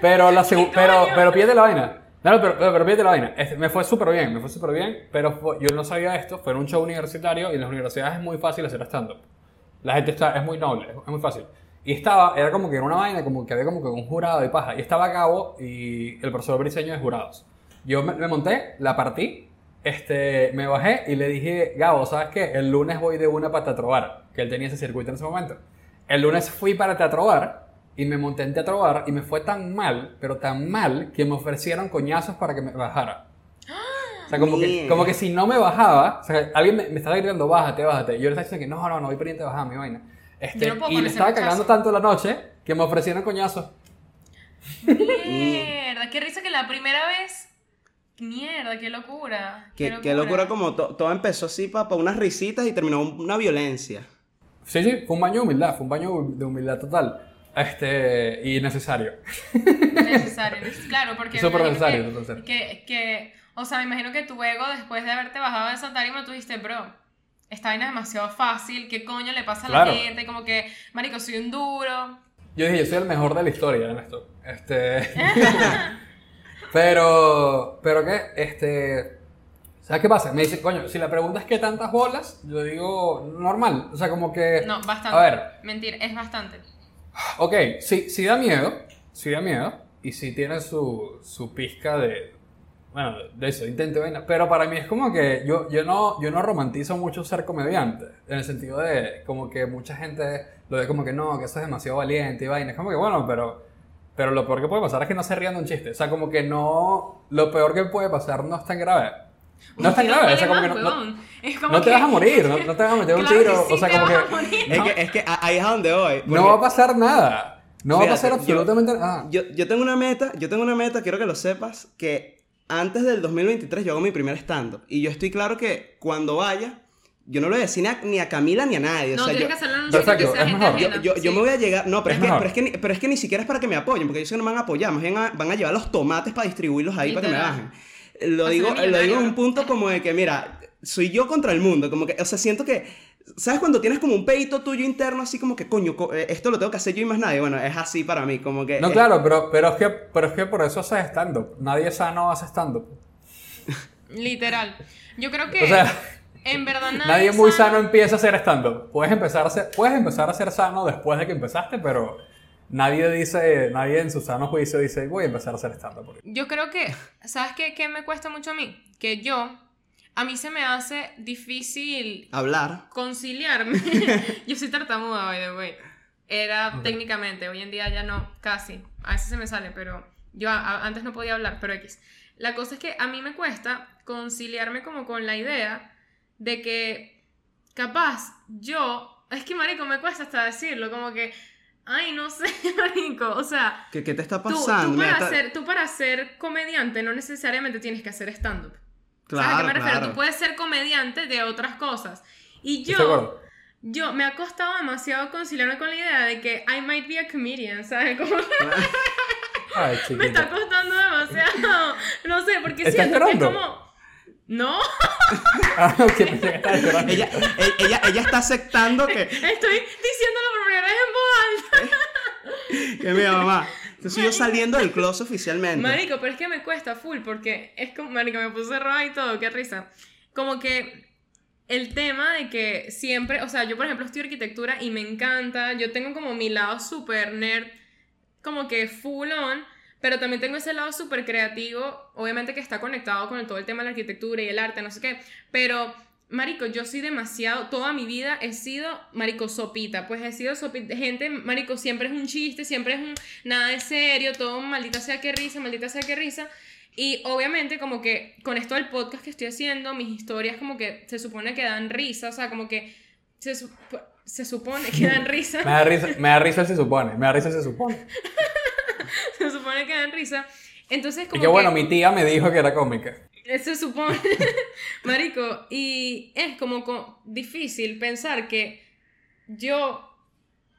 Pero la segunda. ¿Qué Pero, pero pídete la vaina. No, no, pero, pero, pero pídete la vaina. Este, me fue súper bien, me fue súper bien. Pero fue- yo no sabía esto. Fue en un show universitario y en las universidades es muy fácil hacer stand-up. La gente está, es muy noble, es muy fácil. Y estaba, era como que era una vaina, como que había como que un jurado y paja. Y estaba Gabo y el profesor Briseño de jurados. Yo me, me monté, la partí, este, me bajé y le dije, Gabo, ¿sabes qué? El lunes voy de una para Teatro Bar, que él tenía ese circuito en ese momento. El lunes fui para Teatro Bar y me monté en Teatro Bar y me fue tan mal, pero tan mal, que me ofrecieron coñazos para que me bajara. O sea, como que, como que si no me bajaba, o sea, alguien me, me estaba gritando, bájate, bájate. Y yo le estaba diciendo que no, no, no voy pendiente de bajar mi vaina. Este, Yo no puedo y me estaba rechazo. cagando tanto la noche que me ofrecieron coñazos. Mierda, qué risa que la primera vez. Mierda, qué locura. Qué, qué locura como to- todo empezó así para unas risitas y terminó una violencia. Sí, sí, fue un baño de humildad, fue un baño de humildad total. Este, y necesario. Necesario, claro, porque. Súper necesario, que- necesario. Que, que, o sea, me imagino que tu ego, después de haberte bajado de esa tarima, tú dijiste, bro, esta vaina es demasiado fácil, ¿qué coño le pasa a Claro. la gente? Como que, marico, soy un duro. Yo dije, yo soy el mejor de la historia en esto. Este. pero, pero qué, este. ¿Sabes qué pasa? Me dicen, coño, si la pregunta es qué tantas bolas, yo digo, normal. O sea, como que. No, bastante. A ver, Mentira, es bastante. Ok, sí, sí da miedo, sí da miedo, y sí tiene su, su pizca de, bueno, de eso, intento vaina, pero para mí es como que yo, yo, no, yo no romantizo mucho ser comediante, en el sentido de como que mucha gente lo ve como que no, que eso es demasiado valiente y vaina, es como que bueno, pero, pero lo peor que puede pasar es que no se rían de un chiste, o sea, como que no, lo peor que puede pasar no es tan grave. No es tan Uy, grave, o sea, como que no, no. Es como no te que- vas a morir, no, no te vas a meter un Claro que tiro, sí o sea, te como vas a que... morir. Es que, es que ahí es a donde voy. No va a pasar nada. No va a Fíjate, pasar yo- absolutamente nada. Yo, yo tengo una meta, yo tengo una meta, quiero que lo sepas, que antes del 2023 yo hago mi primer stand-up. Y yo estoy claro que cuando vaya, yo no lo voy a decir ni a, Camila ni a nadie. No, o sea, tienes yo, que hacerlo en un Perfecto, sitio que sea es gente mejor. yo, ajena. yo, yo Sí. me voy a llegar. No, pero Es es, que, pero, es que ni, pero es que ni siquiera es para que me apoyen, porque yo que no me van a apoyar. Más bien a- van a llevar los tomates para distribuirlos ahí para que me bajen. Lo digo, lo digo en un punto como de que, mira, soy yo contra el mundo. Como que, o sea, siento que. ¿Sabes cuando tienes como un pedito tuyo interno así como que, coño, co- eh, esto lo tengo que hacer yo y más nadie? Bueno, es así para mí, como que... No, claro, pero, pero, es que, pero es que por eso haces stand-up. Nadie sano hace stand-up. Literal. Yo creo que O sea, en verdad nadie, nadie muy sano empieza a hacer stand-up. Puedes empezar, a ser, puedes empezar a ser sano después de que empezaste, pero nadie dice, nadie en su sano juicio dice, voy a empezar a hacer stand-up. Yo creo que, ¿sabes qué, qué me cuesta mucho a mí? Que yo, a mí se me hace difícil Hablar. conciliarme. yo soy tartamuda, by the way. Era técnicamente, hoy en día ya no, casi. A veces se me sale, pero yo a- a- antes no podía hablar, pero X. La cosa es que a mí me cuesta conciliarme como con la idea de que capaz yo, es que marico, me cuesta hasta decirlo, como que, ay, no sé, marico, o sea, ¿Qué, qué te está Tú, pasando? tú para Mira, está- ser, tú para ser comediante no necesariamente tienes que hacer stand-up. ¿Sabes a Claro, qué me refiero? claro. Tú puedes ser comediante de otras cosas. Y ¿Estás de yo, yo me ha costado demasiado conciliarme con la idea de que I might be a comedian, ¿sabes? Como Ay, me está costando demasiado. No sé, porque ¿Estás siento que es llorando? como... No, Ah, ok, pensé que estabas llorando. ella, ella, ella está aceptando que, estoy diciéndolo por primera vez en voz alta. que mira, mamá, Entonces yo saliendo del closet oficialmente. Marico, pero es que me cuesta full porque es como, marico, me puse roja y todo, qué risa. Como que el tema de que siempre, o sea, yo por ejemplo estudio arquitectura y me encanta, yo tengo como mi lado super nerd, como que full on, pero también tengo ese lado súper creativo, obviamente que está conectado con todo el tema de la arquitectura y el arte, no sé qué, pero... Marico, yo soy demasiado, toda mi vida he sido, marico, sopita, pues he sido sopita, gente, marico, siempre es un chiste, siempre es un, nada de serio, todo maldita sea que risa, maldita sea que risa, y obviamente como que con esto del podcast que estoy haciendo, mis historias como que se supone que dan risa, o sea, como que se, se supone que dan risa, Me da risa, me da risa el se supone, me da risa el se supone. se supone que dan risa, entonces Y como que bueno, que mi tía me dijo que era cómica. se supone, marico, y es como co- difícil pensar que yo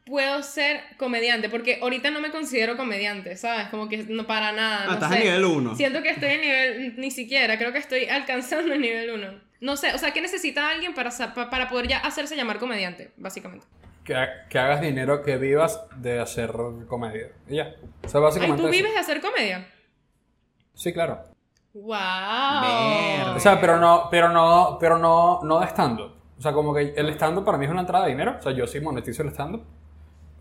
puedo ser comediante, porque ahorita no me considero comediante, ¿sabes? Como que no para nada. Ah, no estás sé. a nivel 1. Siento que estoy en nivel, ni siquiera, creo que estoy alcanzando el nivel 1. No sé, o sea, ¿qué necesita alguien para, para poder ya hacerse llamar comediante, básicamente? Que, que hagas dinero, que vivas de hacer comedia. Y ya. O sea, básicamente. ¿tú eso. vives de hacer comedia? Sí, claro. ¡Wow! Verga. O sea, pero no, pero no, pero no, no de stand-up. O sea, como que el stand-up para mí es una entrada de dinero. O sea, yo sí monetizo el stand-up.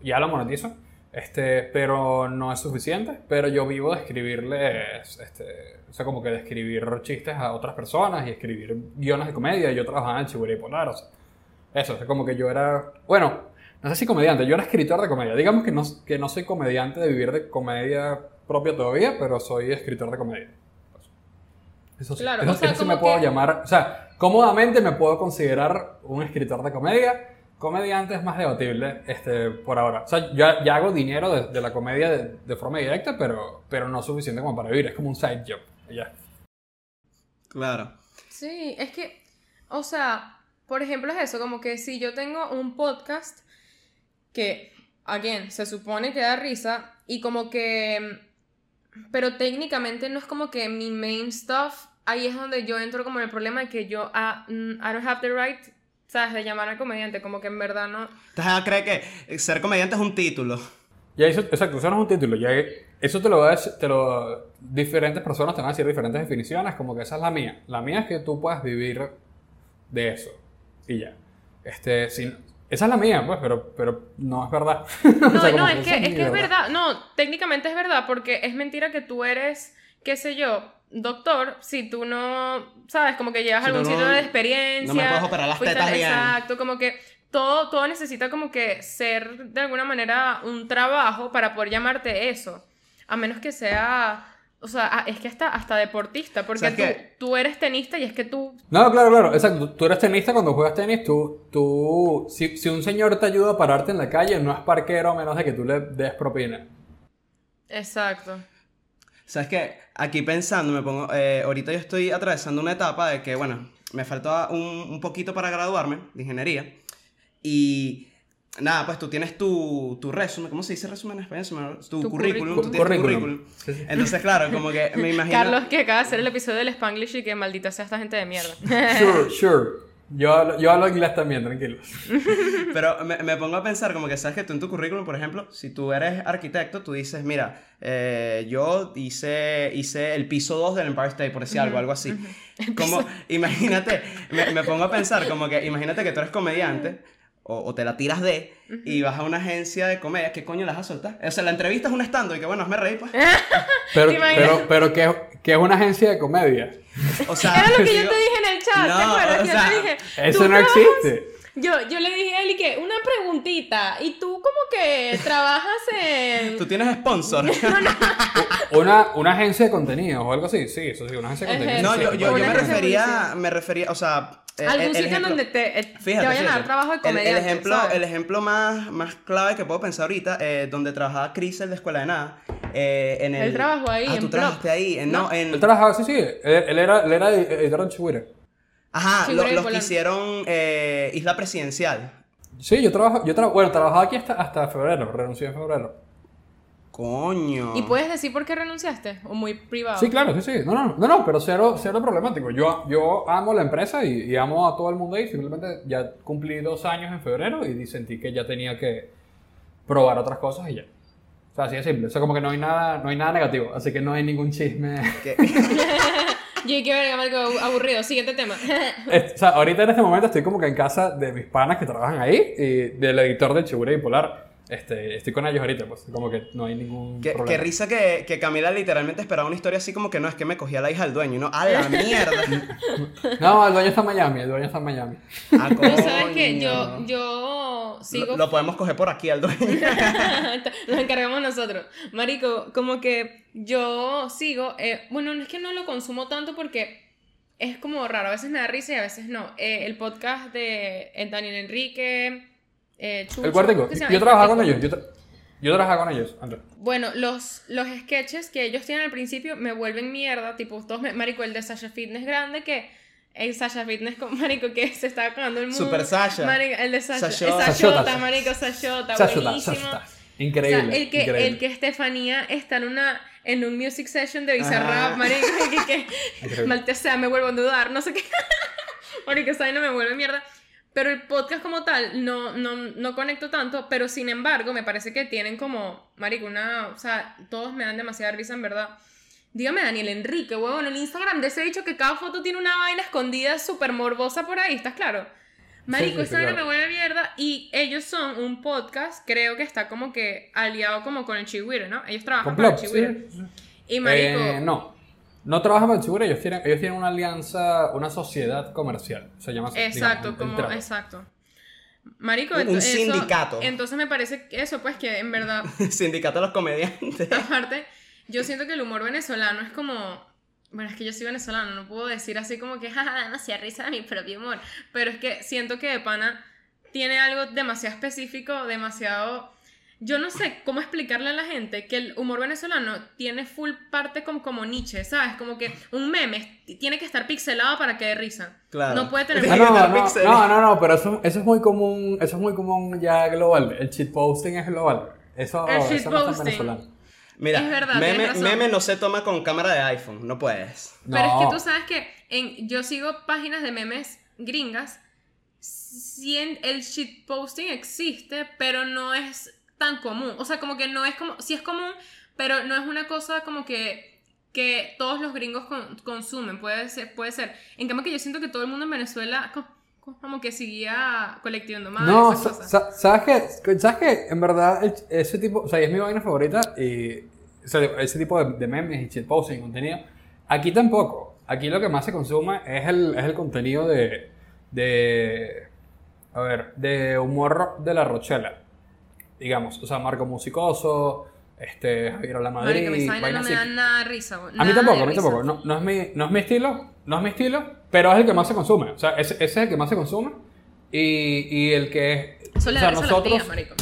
Ya lo monetizo. Este, pero no es suficiente. Pero yo vivo de escribirles, este, o sea, como que de escribir chistes a otras personas y escribir guiones de comedia. Yo trabajaba en el Chihuahua Polar, o sea, eso, o sea, como que yo era, bueno, no sé si comediante, yo era escritor de comedia. Digamos que no, que no soy comediante de vivir de comedia propia todavía, pero soy escritor de comedia. Eso sí, Claro, eso, o sea, eso sí me puedo que- llamar, o sea, cómodamente me puedo considerar un escritor de comedia. Comediante es más debatible este, por ahora. O sea, ya, ya hago dinero de, de la comedia de, de forma directa, pero, pero no suficiente como para vivir. Es como un side job. Ya. Claro. Sí, es que, o sea, por ejemplo es eso, como que si yo tengo un podcast que, again, se supone que da risa y como que, pero técnicamente no es como que mi main stuff, ahí es donde yo entro como en el problema de que yo, ah, mm, I don't have the right, ¿sabes? De llamar al comediante, como que en verdad no... Entonces ella cree que ser comediante es un título. Ya eso, exacto, eso no es un título. Ya eso te lo va a decir- te lo, diferentes personas te van a decir diferentes definiciones, como que esa es la mía. La mía es que tú puedas vivir de eso. Y ya. Este, sin, esa es la mía, pues, pero, pero no es verdad. No, O sea, no, es que, es que es verdad, no, técnicamente es verdad, porque es mentira que tú eres, qué sé yo, doctor, si tú no, sabes, como que llevas Si algún no- sitio de experiencia. no me puedes operar las tetas bien. Exacto, como que todo, todo necesita como que ser de alguna manera un trabajo para poder llamarte eso, a menos que sea... O sea, ah, es que hasta, hasta deportista, porque ¿Sabes tú, qué? tú eres tenista y es que tú No, claro, claro, exacto. Tú eres tenista cuando juegas tenis, tú, tú, si, si un señor te ayuda a pararte en la calle, no es parquero a menos de que tú le des propina. Exacto. ¿Sabes qué? Aquí pensando, me pongo. eh, ahorita yo estoy atravesando una etapa de que, bueno, me falta un, un poquito para graduarme de ingeniería. Y. Nada, pues tú tienes tu, tu resumen. ¿Cómo se dice resumen en español? Tu, Tu currículum. currículum. Tú tienes tu Currículum. currículum. Sí, sí. Entonces, claro, como que me imagino. Carlos que acaba de hacer el episodio del Spanglish y que maldita sea esta gente de mierda. Sure, sure. Yo, hablo- yo hablo inglés también, tranquilos. Pero me, me pongo a pensar como que sabes que tú en tu currículum, por ejemplo, si tú eres arquitecto, tú dices, mira, eh, yo hice, hice el piso 2 del Empire State, por decir algo, algo así. Como, imagínate, me, me pongo a pensar como que, imagínate que tú eres comediante, o, o te la tiras de, y vas a una agencia de comedia, ¿qué coño las vas a soltar? O sea, la entrevista es un stand y que bueno, hazme reír, pues. Pero, pero, pero ¿qué, qué es una agencia de comedia? O sea, Era lo que yo te dije en el chat, ¿te No, acuerdas? o Que yo sea, te dije, Eso ¿tú no trabajas? existe. Yo, yo le dije a y que una preguntita, ¿y tú como que trabajas en...? Tú tienes sponsor. Una, una agencia de contenidos o algo así. Sí, eso sí, una agencia de contenidos. No, sí, yo, yo, yo me refería, me refería, o sea... el- Algún el sitio en ejemplo- donde te, eh, te Fíjate, vayan a dar trabajo de El- el, comediante, ejemplo, ¿sabes? el ejemplo más, más clave que puedo pensar ahorita, eh, donde trabajaba Chris en la escuela de nada. eh, en el, Él trabajó ahí, Ah, en tú Plop. trabajaste ahí. en- no, ¿No? en. Él trabajaba, sí, sí. Él, él era, él era editor en Chihuahua. Ajá, Sí, lo- los que hicieron eh, Isla Presidencial. Sí, yo trabajo, yo tra- bueno, trabajaba aquí hasta, hasta febrero, renuncié en febrero. Coño. ¿Y puedes decir por qué renunciaste? ¿O muy privado? Sí, claro, sí, sí. No, no, no, no, pero cero, cero problemático. Yo, yo amo la empresa y, y amo a todo el mundo ahí. Simplemente ya cumplí dos años en febrero y sentí que ya tenía que probar otras cosas y ya. O sea, así de simple. O sea, como que no hay nada, no hay nada negativo. Así que no hay ningún chisme. Yo qué verga, marico, aburrido. Siguiente tema. Es- o sea, ahorita en este momento estoy como que en casa de mis panas que trabajan ahí y del editor del Chigure Bipolar. Este, estoy con ellos ahorita, pues como que no hay ningún Qué, qué risa que, que Camila literalmente esperaba una historia así como que no, es que me cogía la hija del dueño. No, a la mierda. No, el dueño está en Miami, el dueño está en Miami. Ah, Tú sabes que coño. yo, yo sigo. Lo, lo podemos coger por aquí al dueño. Nos encargamos nosotros. Marico, como que yo sigo. eh, bueno, no es que no lo consumo tanto porque es como raro. A veces me da risa y a veces no. Eh, el podcast de eh, Daniel Enrique. Eh, Chucho, El cuartico. ¿cómo que? Yo trabajaba con ellos. Yo, tra- yo trabajaba con ellos antes. Bueno, los, los sketches que ellos tienen al principio me vuelven mierda. Tipo, todos me- Marico, el de Sasha Fitness grande que. El Sasha Fitness con Marico que se está acabando el mundo. Super Sasha. Marico, el de Sasha. Sashota. Sashota. Marico, Sashota. Sashota, buenísimo. Sashota. O Increíble. sea, el que, increíble. el que Estefanía está en una en un music session de. Bizarrap, marico, que, que Increíble. maldita sea, me vuelvo a dudar, no sé qué. marico, esa vaina me vuelve mierda. Pero el podcast como tal no, no, no conecto tanto, pero sin embargo me parece que tienen como, marico, una, o sea, todos me dan demasiada risa en verdad. Dígame Daniel Enrique, huevón, el Instagram de ese dicho que cada foto tiene una vaina escondida súper morbosa por ahí, ¿estás claro? Marico, sí, esa vaina claro. me vuelve mierda y ellos son un podcast, creo que está como que aliado como con el Chigüiro, ¿no? Ellos trabajan Con el sí, sí. Y marico, Eh, no. No trabajan para el Chigure, ellos tienen, ellos tienen una alianza, una sociedad comercial. Se llama así. exacto, digamos, como exacto. Marico, Un- un eso- sindicato. entonces me parece que eso pues que en verdad Sindicato de los comediantes. Aparte, yo siento que el humor venezolano es como. Bueno, es que yo soy venezolano, no puedo decir así como que, jaja, demasiada risa de mi propio humor. Pero es que siento que de pana tiene algo demasiado específico, demasiado. Yo no sé cómo explicarle a la gente que el humor venezolano tiene full parte como, como Nietzsche, ¿sabes? Como que un meme tiene que estar pixelado para que dé risa. Claro. No puede tener. Ah, no, no, no, no, no, pero eso, eso es muy común, eso es muy común ya global. El shitposting es global. Eso, El eso no es shitposting. venezolano. Mira, Es verdad, meme, meme no se toma con cámara de iPhone, no puedes. Pero es que No. tú sabes que en, yo sigo páginas de memes gringas. Si en- el shitposting existe, pero no es tan común. O sea, como que no es como. Sí es común, pero no es una cosa como que. Que todos los gringos con- consumen. Puede ser, puede ser. En cambio, que yo siento que todo el mundo en Venezuela. co- co- Como que seguía colectivando más. No, esas sa- cosas. sa- ¿sabes qué? ¿Sabes qué? En verdad, el- ese tipo, o sea, y es mi vaina favorita y o sea, ese tipo de, de memes y shitposting, contenido. Aquí tampoco. Aquí lo que más se consume es el, es el contenido de, de, a ver, de humor de la Rochela, digamos. O sea, Marco Musicoso, este, Javier La Madrid, Marica, mis vainas no vainas me así. dan nada de risa. bo- A mí nada tampoco, de a mí risa. tampoco. No, no, es mi, no es mi estilo, no es mi estilo, pero es el que más se consume. O sea, ese, ese es el que más se consume. Y, y el que es. Eso le o da sea, risa a las nosotros, tías, marico.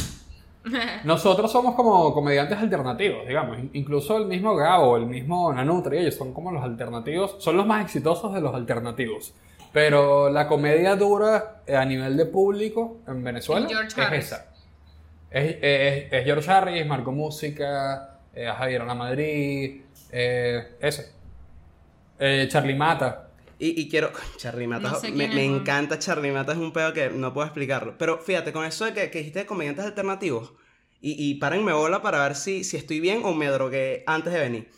nosotros somos como comediantes alternativos, digamos. In- Incluso el mismo Gabo, el mismo Nanutri, ellos son como los alternativos, son los más exitosos de los alternativos. Pero la comedia dura eh, a nivel de público en Venezuela Es George es Harris. esa. Es, es- es George Harris, Marco Música, eh, Javier La Madrid, eh, ese. Eh, Charlie Mata. Y, y quiero. Charlie Mata. No sé me me encanta Charlie Mata, es un pedo que no puedo explicarlo. Pero fíjate, con eso de que, que dijiste de comediantes alternativos, y, y párenme bola para ver si, si estoy bien o me drogué antes de venir.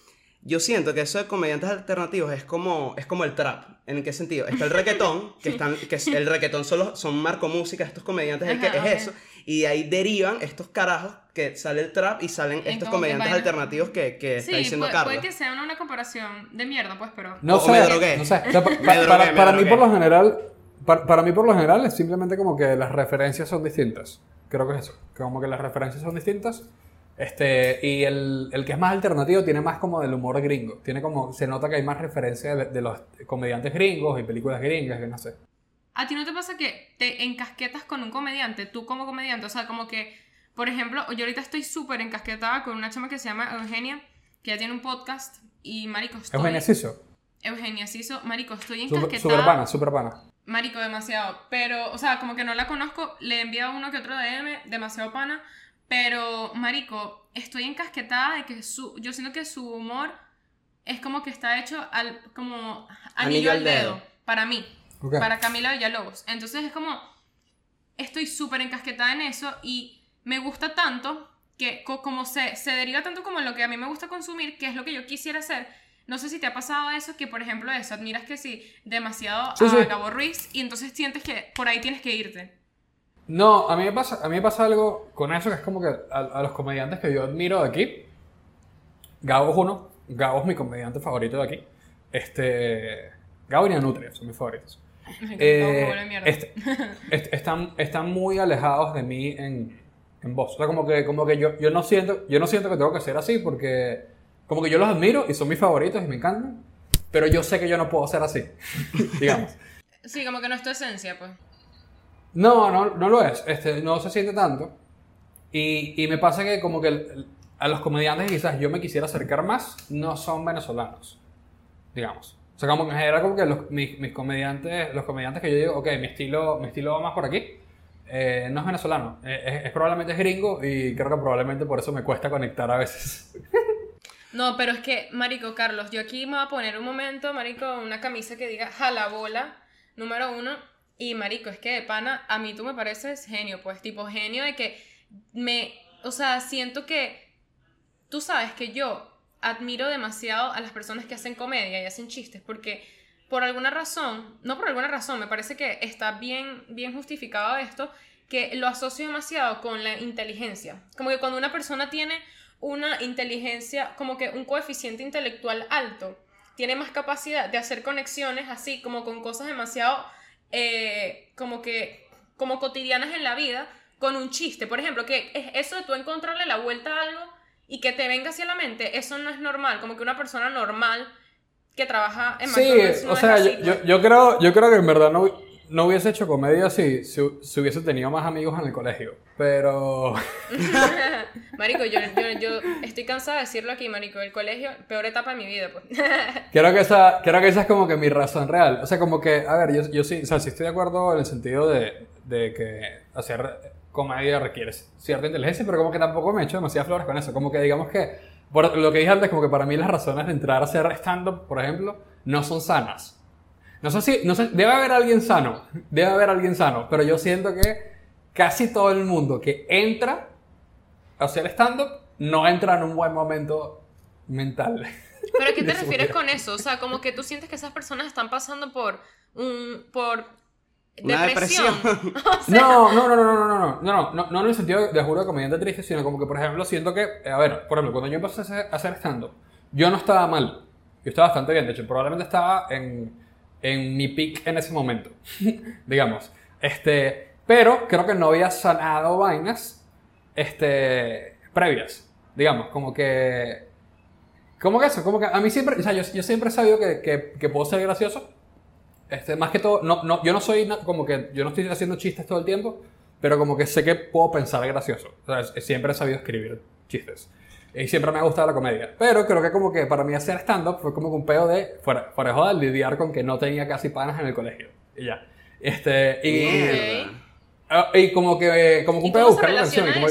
Yo siento que eso de comediantes alternativos es como, es como el trap. ¿En qué sentido? Está el reggaetón, que, están, que es- el reggaetón solo son Marco Música, estos comediantes el que Ajá, es eso. Y de ahí derivan estos carajos que sale el trap y salen Es estos que comediantes vaina- alternativos que, que está Sí, diciendo puede, Carlos. puede que sea una, una comparación de mierda, pues, pero. No O- o sé, me drogué. no sé. O sea, pa- Me pa- drogué, para, para mí por lo general, para, para mí por lo general es simplemente como que las referencias son distintas. Creo que es eso. que Como que las referencias son distintas. Este, y el, el que es más alternativo tiene más como del humor gringo. Tiene como, se nota que hay más referencia de, de los comediantes gringos y películas gringas, que no sé. ¿A ti no te pasa que te encasquetas con un comediante, tú como comediante? O sea, como que, por ejemplo, yo ahorita estoy súper encasquetada con una chama que se llama Eugenia, que ya tiene un podcast, y marico, estoy... Eugenia Ciso. Eugenia Ciso, marico, estoy encasquetada. super pana, super pana. Marico, demasiado. Pero, o sea, como que no la conozco, le he enviado uno que otro DM, demasiado pana. Pero, Marico, estoy encasquetada de que su. Yo siento que su humor es como que está hecho al. como anillo, al dedo. Para mí. Para Camila Villalobos. Entonces es como. Estoy súper encasquetada en eso y me gusta tanto que co- como se, se deriva tanto como en lo que a mí me gusta consumir, que es lo que yo quisiera hacer. No sé si te ha pasado eso, que por ejemplo eso, admiras que sí, demasiado Sí, a sí. Gabo Ruiz y entonces sientes que por ahí tienes que irte. No, a mí me pasa, a mí me pasa algo con eso que es como que a, a los comediantes que yo admiro de aquí, Gabo es uno, Gabo es mi comediante favorito de aquí. Este, Gabo y Nutria son mis favoritos. Eh, este- est- están, están muy alejados de mí en, en voz. O sea, como que, como que yo, yo, no siento, yo no siento que tengo que ser así porque como que yo los admiro y son mis favoritos y me encantan, pero yo sé que yo no puedo ser así, digamos. Sí, como que no es tu esencia, pues. No, no, no lo es. Este, no se siente tanto. Y, y me pasa que como que el- a los comediantes quizás yo me quisiera acercar más, no son venezolanos, digamos. O sea, como que en general como que mis, mis comediantes, los comediantes que yo digo, ok, mi estilo, mi estilo va más por aquí, eh, no es venezolano. Eh, es, es probablemente es gringo y creo que probablemente por eso me cuesta conectar a veces. No, pero es que, Marico, Carlos, yo aquí me voy a poner un momento, Marico, una camisa que diga jalabola, número uno. Y, Marico, es que de pana, a mí tú me pareces genio, pues, tipo genio de que me. O sea, siento que. Tú sabes que yo admiro demasiado a las personas que hacen comedia y hacen chistes, porque por alguna razón, no por alguna razón, me parece que está bien, bien justificado esto, que lo asocio demasiado con la inteligencia. Como que cuando una persona tiene una inteligencia, como que un coeficiente intelectual alto, tiene más capacidad de hacer conexiones así, como con cosas demasiado, eh, como que, como cotidianas en la vida, con un chiste. Por ejemplo, que es eso de tú encontrarle la vuelta a algo y que te venga hacia la mente, eso no es normal. Como que una persona normal que trabaja en Sí, McDonald's no o sea, así, yo, yo, pues. yo creo, yo creo que en verdad no, no hubiese hecho comedia si, si, si hubiese tenido más amigos en el colegio. Pero... Marico, yo, yo, yo estoy cansada de decirlo aquí, Marico. El colegio, peor etapa de mi vida, pues. Creo que, esa, creo que esa es como que mi razón real. O sea, como que, a ver, yo, yo sí, o sea, sí estoy de acuerdo en el sentido de, de que hacer comedia requiere cierta inteligencia, pero como que tampoco me echo demasiadas flores con eso. Como que digamos que, por lo que dije antes, como que para mí las razones de entrar a hacer stand-up, por ejemplo, no son sanas. No sé si, no sé, debe haber alguien sano, debe haber alguien sano, pero yo siento que casi todo el mundo que entra a hacer stand-up no entra en un buen momento mental. ¿Pero a qué te refieres vida. con eso? O sea, como que tú sientes que esas personas están pasando por un... por Una depresión. depresión. O sea, No, no, no, no, no, no, no, no, no, no, no en el sentido de juro de comediante triste, sino como que, por ejemplo, siento que, eh, a ver, por ejemplo, cuando yo empecé a hacer- a hacer stand-up, yo no estaba mal, yo estaba bastante bien, de hecho, probablemente estaba en, en mi peak en ese momento, digamos, este, pero creo que no había sanado vainas, este, previas, digamos, como que, como que eso, como que a mí siempre, o sea, yo, yo siempre he sabido que, que, que puedo ser gracioso, este, más que todo, no, no, yo no soy como que, yo no estoy haciendo chistes todo el tiempo, pero como que sé que puedo pensar gracioso. O sea, siempre he sabido escribir chistes. Y siempre me ha gustado la comedia. Pero creo que como que para mí hacer stand-up fue como que un pedo de, fuera, fuera de joda, lidiar con que no tenía casi panas en el colegio. Y ya. Este, y, Mierda. ah, y como que, como que ¿Y un cómo se buscar atención. y como-?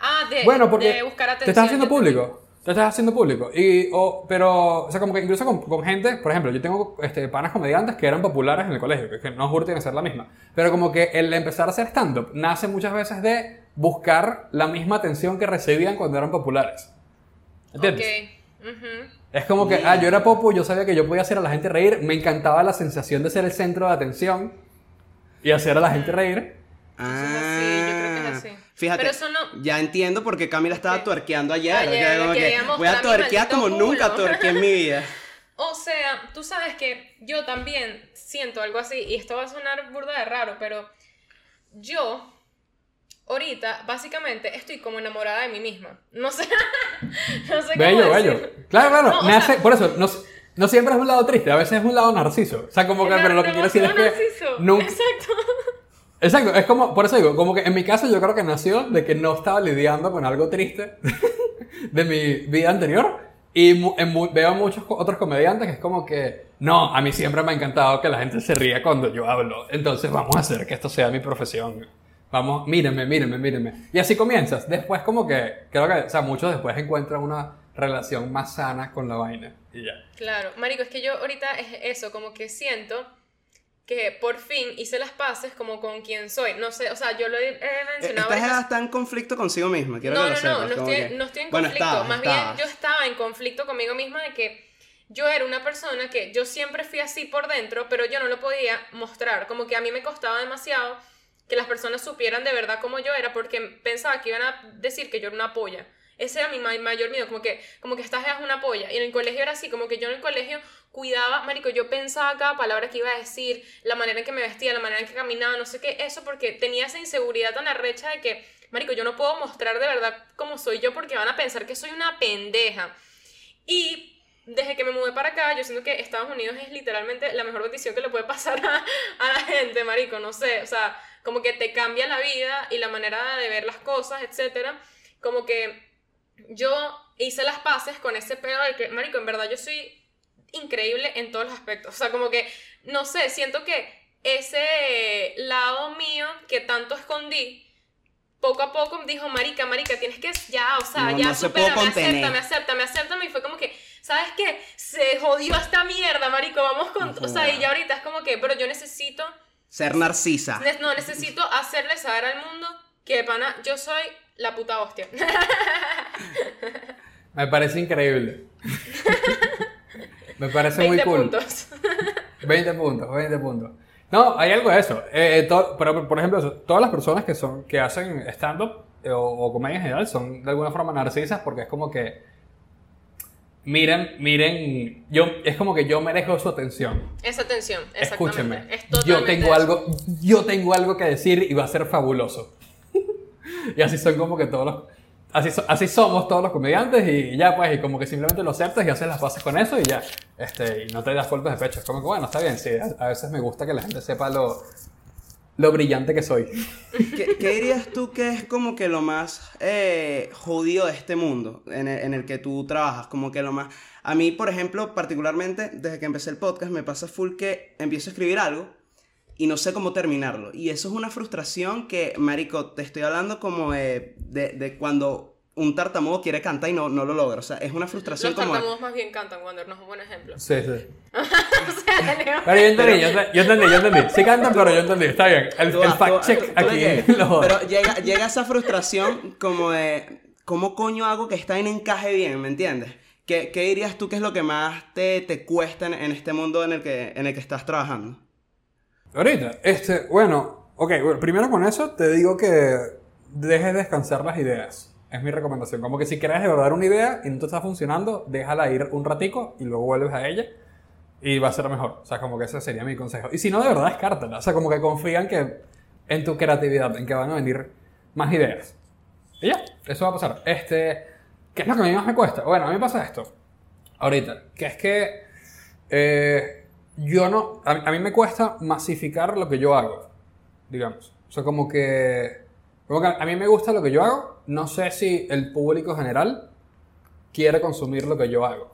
Ah, de, bueno, porque de buscar atención. te estás haciendo público. Te estás haciendo público. Y, o, pero, o sea, como que incluso con, con gente, por ejemplo, yo tengo este, panas comediantes que eran populares en el colegio, que, que no juro ser la misma. Pero como que el empezar a hacer stand-up nace muchas veces de buscar la misma atención que recibían cuando eran populares. ¿Entiendes? Ok. ujú. Es como que, ah, yo era popu, yo sabía que yo podía hacer a la gente reír, me encantaba la sensación de ser el centro de atención y hacer a la gente reír. Es así, yo creo que es así. Fíjate, Pero eso no- ya entiendo por qué Camila estaba Ok. tuerqueando ayer. Ayer, que como que voy a tuerquear como nunca culo. tuerqueé en mi vida. O sea, tú sabes que yo también siento algo así, y esto va a sonar burda de raro, pero yo ahorita básicamente estoy como enamorada de mí misma. No sé, no sé cómo Bello, bello. Claro, claro. No, o nace- sea- por eso, no, no siempre es un lado triste, a veces es un lado narciso. O sea, como que, pero lo que quiero decir es que. Narciso, Nunca, Exacto. Exacto, es como, por eso digo, como que en mi caso yo creo que nació de que no estaba lidiando con algo triste de mi vida anterior. Y mu- en veo muchos otros comediantes que es como que, no, a mí siempre me ha encantado que la gente se ría cuando yo hablo. Entonces vamos a hacer que esto sea mi profesión. Vamos, mírenme, mírenme, mírenme. Y así comienzas. Después como que, creo que, o sea, muchos después encuentran una relación más sana con la vaina. Y ya. Claro, Marico, es que yo ahorita es eso, como que siento que por fin hice las paces como con quien soy. No sé, o sea, yo lo he, he Eh, mencionado. Estás varias- está en conflicto consigo misma, quiero no, que lo no, sepas. no, no estoy, que- no estoy en Bueno, conflicto. estabas, Más bien, yo estaba en conflicto conmigo misma de que yo era una persona que yo siempre fui así por dentro, pero yo no lo podía mostrar. Como que a mí me costaba demasiado que las personas supieran de verdad cómo yo era, porque pensaba que iban a decir que yo era una polla. Ese era mi ma- mayor miedo, como que, como que estás es una polla. Y en el colegio era así, como que yo en el colegio cuidaba, marico, yo pensaba cada palabra que iba a decir, la manera en que me vestía, la manera en que caminaba, no sé qué, eso porque tenía esa inseguridad tan arrecha de que, marico, yo no puedo mostrar de verdad cómo soy yo porque van a pensar que soy una pendeja. Y desde que me mudé para acá, yo siento que Estados Unidos es literalmente la mejor bendición que le puede pasar a, la gente, marico, no sé, o sea, como que te cambia la vida y la manera de ver las cosas, etcétera, como que yo hice las paces con ese pedo de que, marico, en verdad yo soy increíble en todos los aspectos, o sea, como que, no sé, siento que ese lado mío que tanto escondí, poco a poco dijo, marica, marica, tienes que ya, o sea, No, ya no se puede supérame, contener. acéptame, acéptame, acéptame, y fue como que, ¿sabes qué? Se jodió esta mierda, marico, vamos con, o sea, y ya ahorita es como que, pero yo necesito, Ser narcisa. ne- no, necesito hacerle saber al mundo que, pana, yo soy la puta hostia. Me parece increíble. Me parece 20 muy cool. puntos. 20 puntos, 20 puntos. No, hay algo de eso. Eh, eh, to- pero, por ejemplo, todas las personas que son que hacen stand-up eh, o, o comedia en general son de alguna forma narcisas porque es como que. Miren, miren. Yo, es como que yo merezco su atención. Esa tensión, exactamente. Escúchenme. Es Yo tengo algo, yo tengo algo que decir y va a ser fabuloso. y así son como que todos los. Así, así somos todos los comediantes y ya pues, y como que simplemente lo aceptas y haces las paces con eso y ya. Este, y no te das golpes de pecho. Es como que bueno, está bien, sí. A, a veces me gusta que la gente sepa lo, lo brillante que soy. ¿Qué, qué dirías tú que es como que lo más eh, jodido de este mundo en el, en el que tú trabajas? Como que lo más... A mí, por ejemplo, particularmente, desde que empecé el podcast, me pasa full que empiezo a escribir algo y no sé cómo terminarlo. Y eso es una frustración que, marico, te estoy hablando como de, de, de cuando un tartamudo quiere cantar y no, no lo logra. O sea, es una frustración Los como... tartamudos más bien cantan, Wander, no es un buen ejemplo. Sí, sí. O sea, Pero yo entendí, yo, ent- yo entendí, yo entendí. Sí cantan, pero yo entendí. Está bien. El, Tú el fact tú check tú- aquí. llegas. lo- Pero llega, llega esa frustración como de, ¿cómo coño hago que esta vaina encaje bien? ¿Me entiendes? ¿Qué, qué dirías tú que es lo que más te, te cuesta en, en este mundo en el, que, en el que estás trabajando? Ahorita, este, bueno, ok, bueno, primero con eso te digo que dejes descansar las ideas. Es mi recomendación. Como que si quieres de verdad una idea y no te está funcionando, déjala ir un ratico y luego vuelves a ella y va a ser mejor. O sea, como que ese sería mi consejo. Y si no, de verdad, descártala. O sea, como que confían que en tu creatividad, en que van a venir más ideas. Y ya, eso va a pasar. Este, ¿qué es lo que a mí más me cuesta? Bueno, a mí me pasa esto. Ahorita, que es que eh, yo no, a, mí me cuesta masificar lo que yo hago, digamos. O sea, como que, como que a mí me gusta lo que yo hago, no sé si el público general quiere consumir lo que yo hago.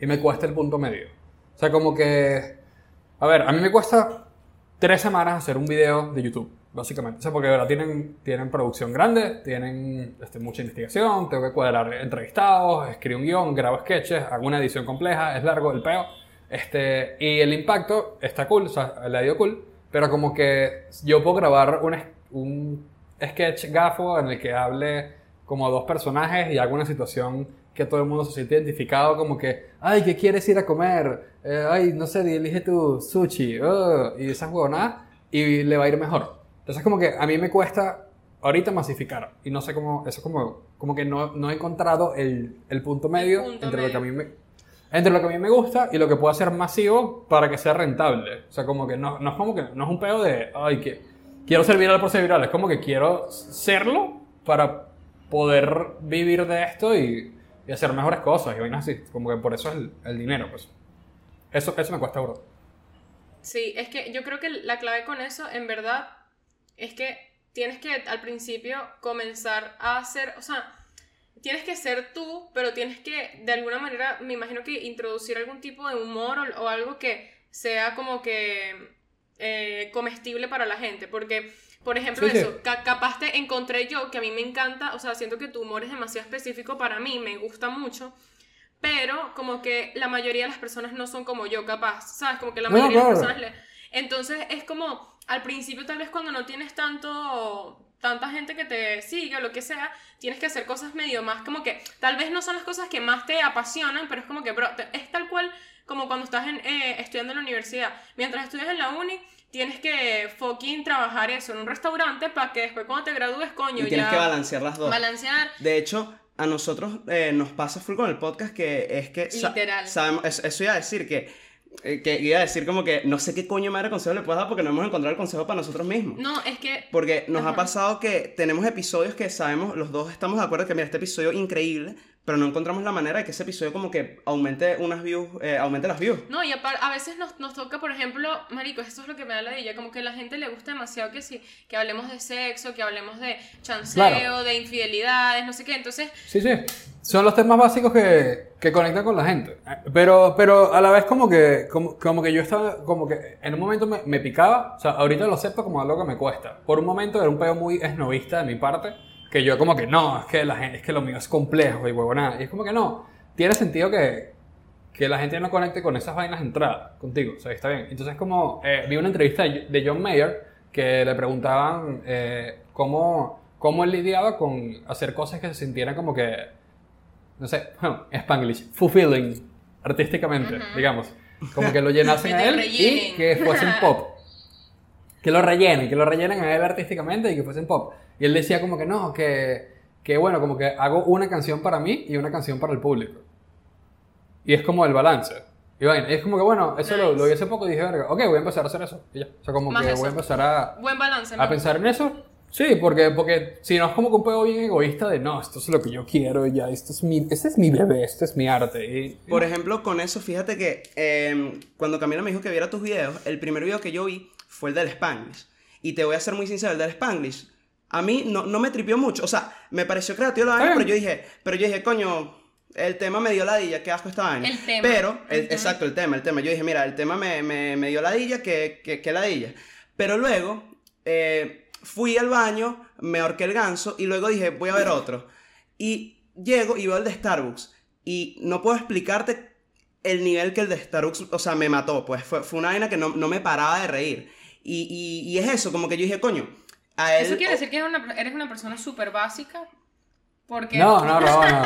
Y me cuesta el punto medio. O sea, como que, a ver, a mí me cuesta tres semanas hacer un video de YouTube, básicamente. O sea, porque ahora tienen, tienen producción grande, tienen este, mucha investigación, tengo que cuadrar entrevistados, escribo un guion, grabo sketches, hago una edición compleja, es largo el peo. Este, y el impacto está cool, o sea, le ha ido cool, pero como que yo puedo grabar un, un sketch gafo en el que hable como dos personajes y hago una situación que todo el mundo se siente identificado como que, ay, ¿qué quieres ir a comer? Eh, ay, no sé, elige tu sushi, uh", y esas huevonadas, y le va a ir mejor. Entonces como que a mí me cuesta ahorita masificar, y no sé cómo, eso como, como que no, no he encontrado el, el punto medio punto entre lo que a medio. mí me, entre lo que a mí me gusta y lo que puedo hacer masivo para que sea rentable. O sea, como que no, no es como que no es un pedo de, ay, que quiero ser viral por ser viral, es como que quiero serlo para poder vivir de esto y, y hacer mejores cosas y vainas así. Como que por eso es el, el dinero, pues. Eso, eso me cuesta, bro. Sí, es que yo creo que la clave con eso, en verdad, es que tienes que al principio comenzar a hacer, o sea, tienes que ser tú, pero tienes que, de alguna manera, me imagino que introducir algún tipo de humor o, o algo que sea como que eh, comestible para la gente, porque, por ejemplo, Sí, sí. eso, ca- capaz te encontré yo, que a mí me encanta, o sea, siento que tu humor es demasiado específico para mí, me gusta mucho, pero como que la mayoría de las personas no son como yo, capaz, ¿sabes? Como que la No, mayoría de las personas le... Entonces es como, al principio tal vez cuando no tienes tanto tanta gente que te sigue o lo que sea, tienes que hacer cosas medio más como que tal vez no son las cosas que más te apasionan, pero es como que, bro, es tal cual como cuando estás en, eh, estudiando en la universidad. Mientras estudias en la uni, tienes que fucking trabajar eso en un restaurante para que después cuando te gradúes, coño, Y tienes ya que balancear las dos. balancear. De hecho, a nosotros eh, nos pasa full con el podcast que es que... sa- Literal. sabemos, eso, eso iba a decir que... eh, que iba a decir como que no sé qué coño madre consejo le puedes dar porque no hemos encontrado el consejo para nosotros mismos. No, es que Porque nos ha Ajá. pasado que tenemos episodios que sabemos, los dos estamos de acuerdo que mira, este episodio increíble, pero no encontramos la manera de que ese episodio como que aumente unas views, eh, aumente las views. No, y a veces nos, nos toca, por ejemplo, marico, esto es lo que me da la idea, como que a la gente le gusta demasiado que sí, que hablemos de sexo, que hablemos de chanceo, Claro. de infidelidades, no sé qué, entonces, Sí, sí. Son los temas básicos que, que conectan con la gente. Pero, pero a la vez como que, como, como que yo estaba, como que en un momento me, me picaba, o sea, ahorita lo acepto como algo que me cuesta. Por un momento era un peo muy esnovista de mi parte, que yo como que no, es que, la gente, es que lo mío es complejo y huevonada. Y es como que no, tiene sentido que, que la gente no conecte con esas vainas de entrada contigo, o sea, está bien. Entonces como, eh, vi una entrevista de John Mayer que le preguntaban eh, cómo, cómo él lidiaba con hacer cosas que se sintieran como que, no sé, bueno, Spanglish, fulfilling artísticamente, Ujú. digamos. Como que lo llenasen a él rellenen. y que fuesen pop. Que lo rellenen, que lo rellenen a él artísticamente y que fuesen pop. Y él decía como que no, que, que bueno, como que hago una canción para mí y una canción para el público. Y es como el balance. Y. Y es como que bueno, eso lo, Nice. lo vi hace poco y dije, verga, ok, voy a empezar a hacer eso. Y ya. O sea, como Más que eso. voy a empezar a, buen balance, a pensar en eso. Sí, porque, porque si no es como que un pedo bien egoísta de no, esto es lo que yo quiero y ya, esto es mi, este es mi bebé, este es mi arte. Y, Por ejemplo, con eso, fíjate que eh, cuando Camila me dijo que viera tus videos, el primer video que yo vi fue el del Spanglish. Y te voy a ser muy sincero, el del Spanglish, a mí no, no me tripió mucho. O sea, me pareció creativo la vaina, pero yo dije, pero yo dije, coño, el tema me dio ladilla, qué asco esta vaina. El tema. Pero, el- exacto, el tema, el tema. Yo dije, mira, el tema me, me, me dio ladilla, que, que, que ladilla. Pero luego, eh, fui al baño, me ahorqué el ganso y luego dije, voy a ver otro. Y llego y veo el de Starbucks. Y no puedo explicarte el nivel que el de Starbucks, o sea, me mató. Pues fue, fue una vaina que no, no me paraba de reír. Y, y, y es eso, como que yo dije, coño, a él... Eso quiere decir que eres una, eres una persona súper básica, porque no, no, no, no.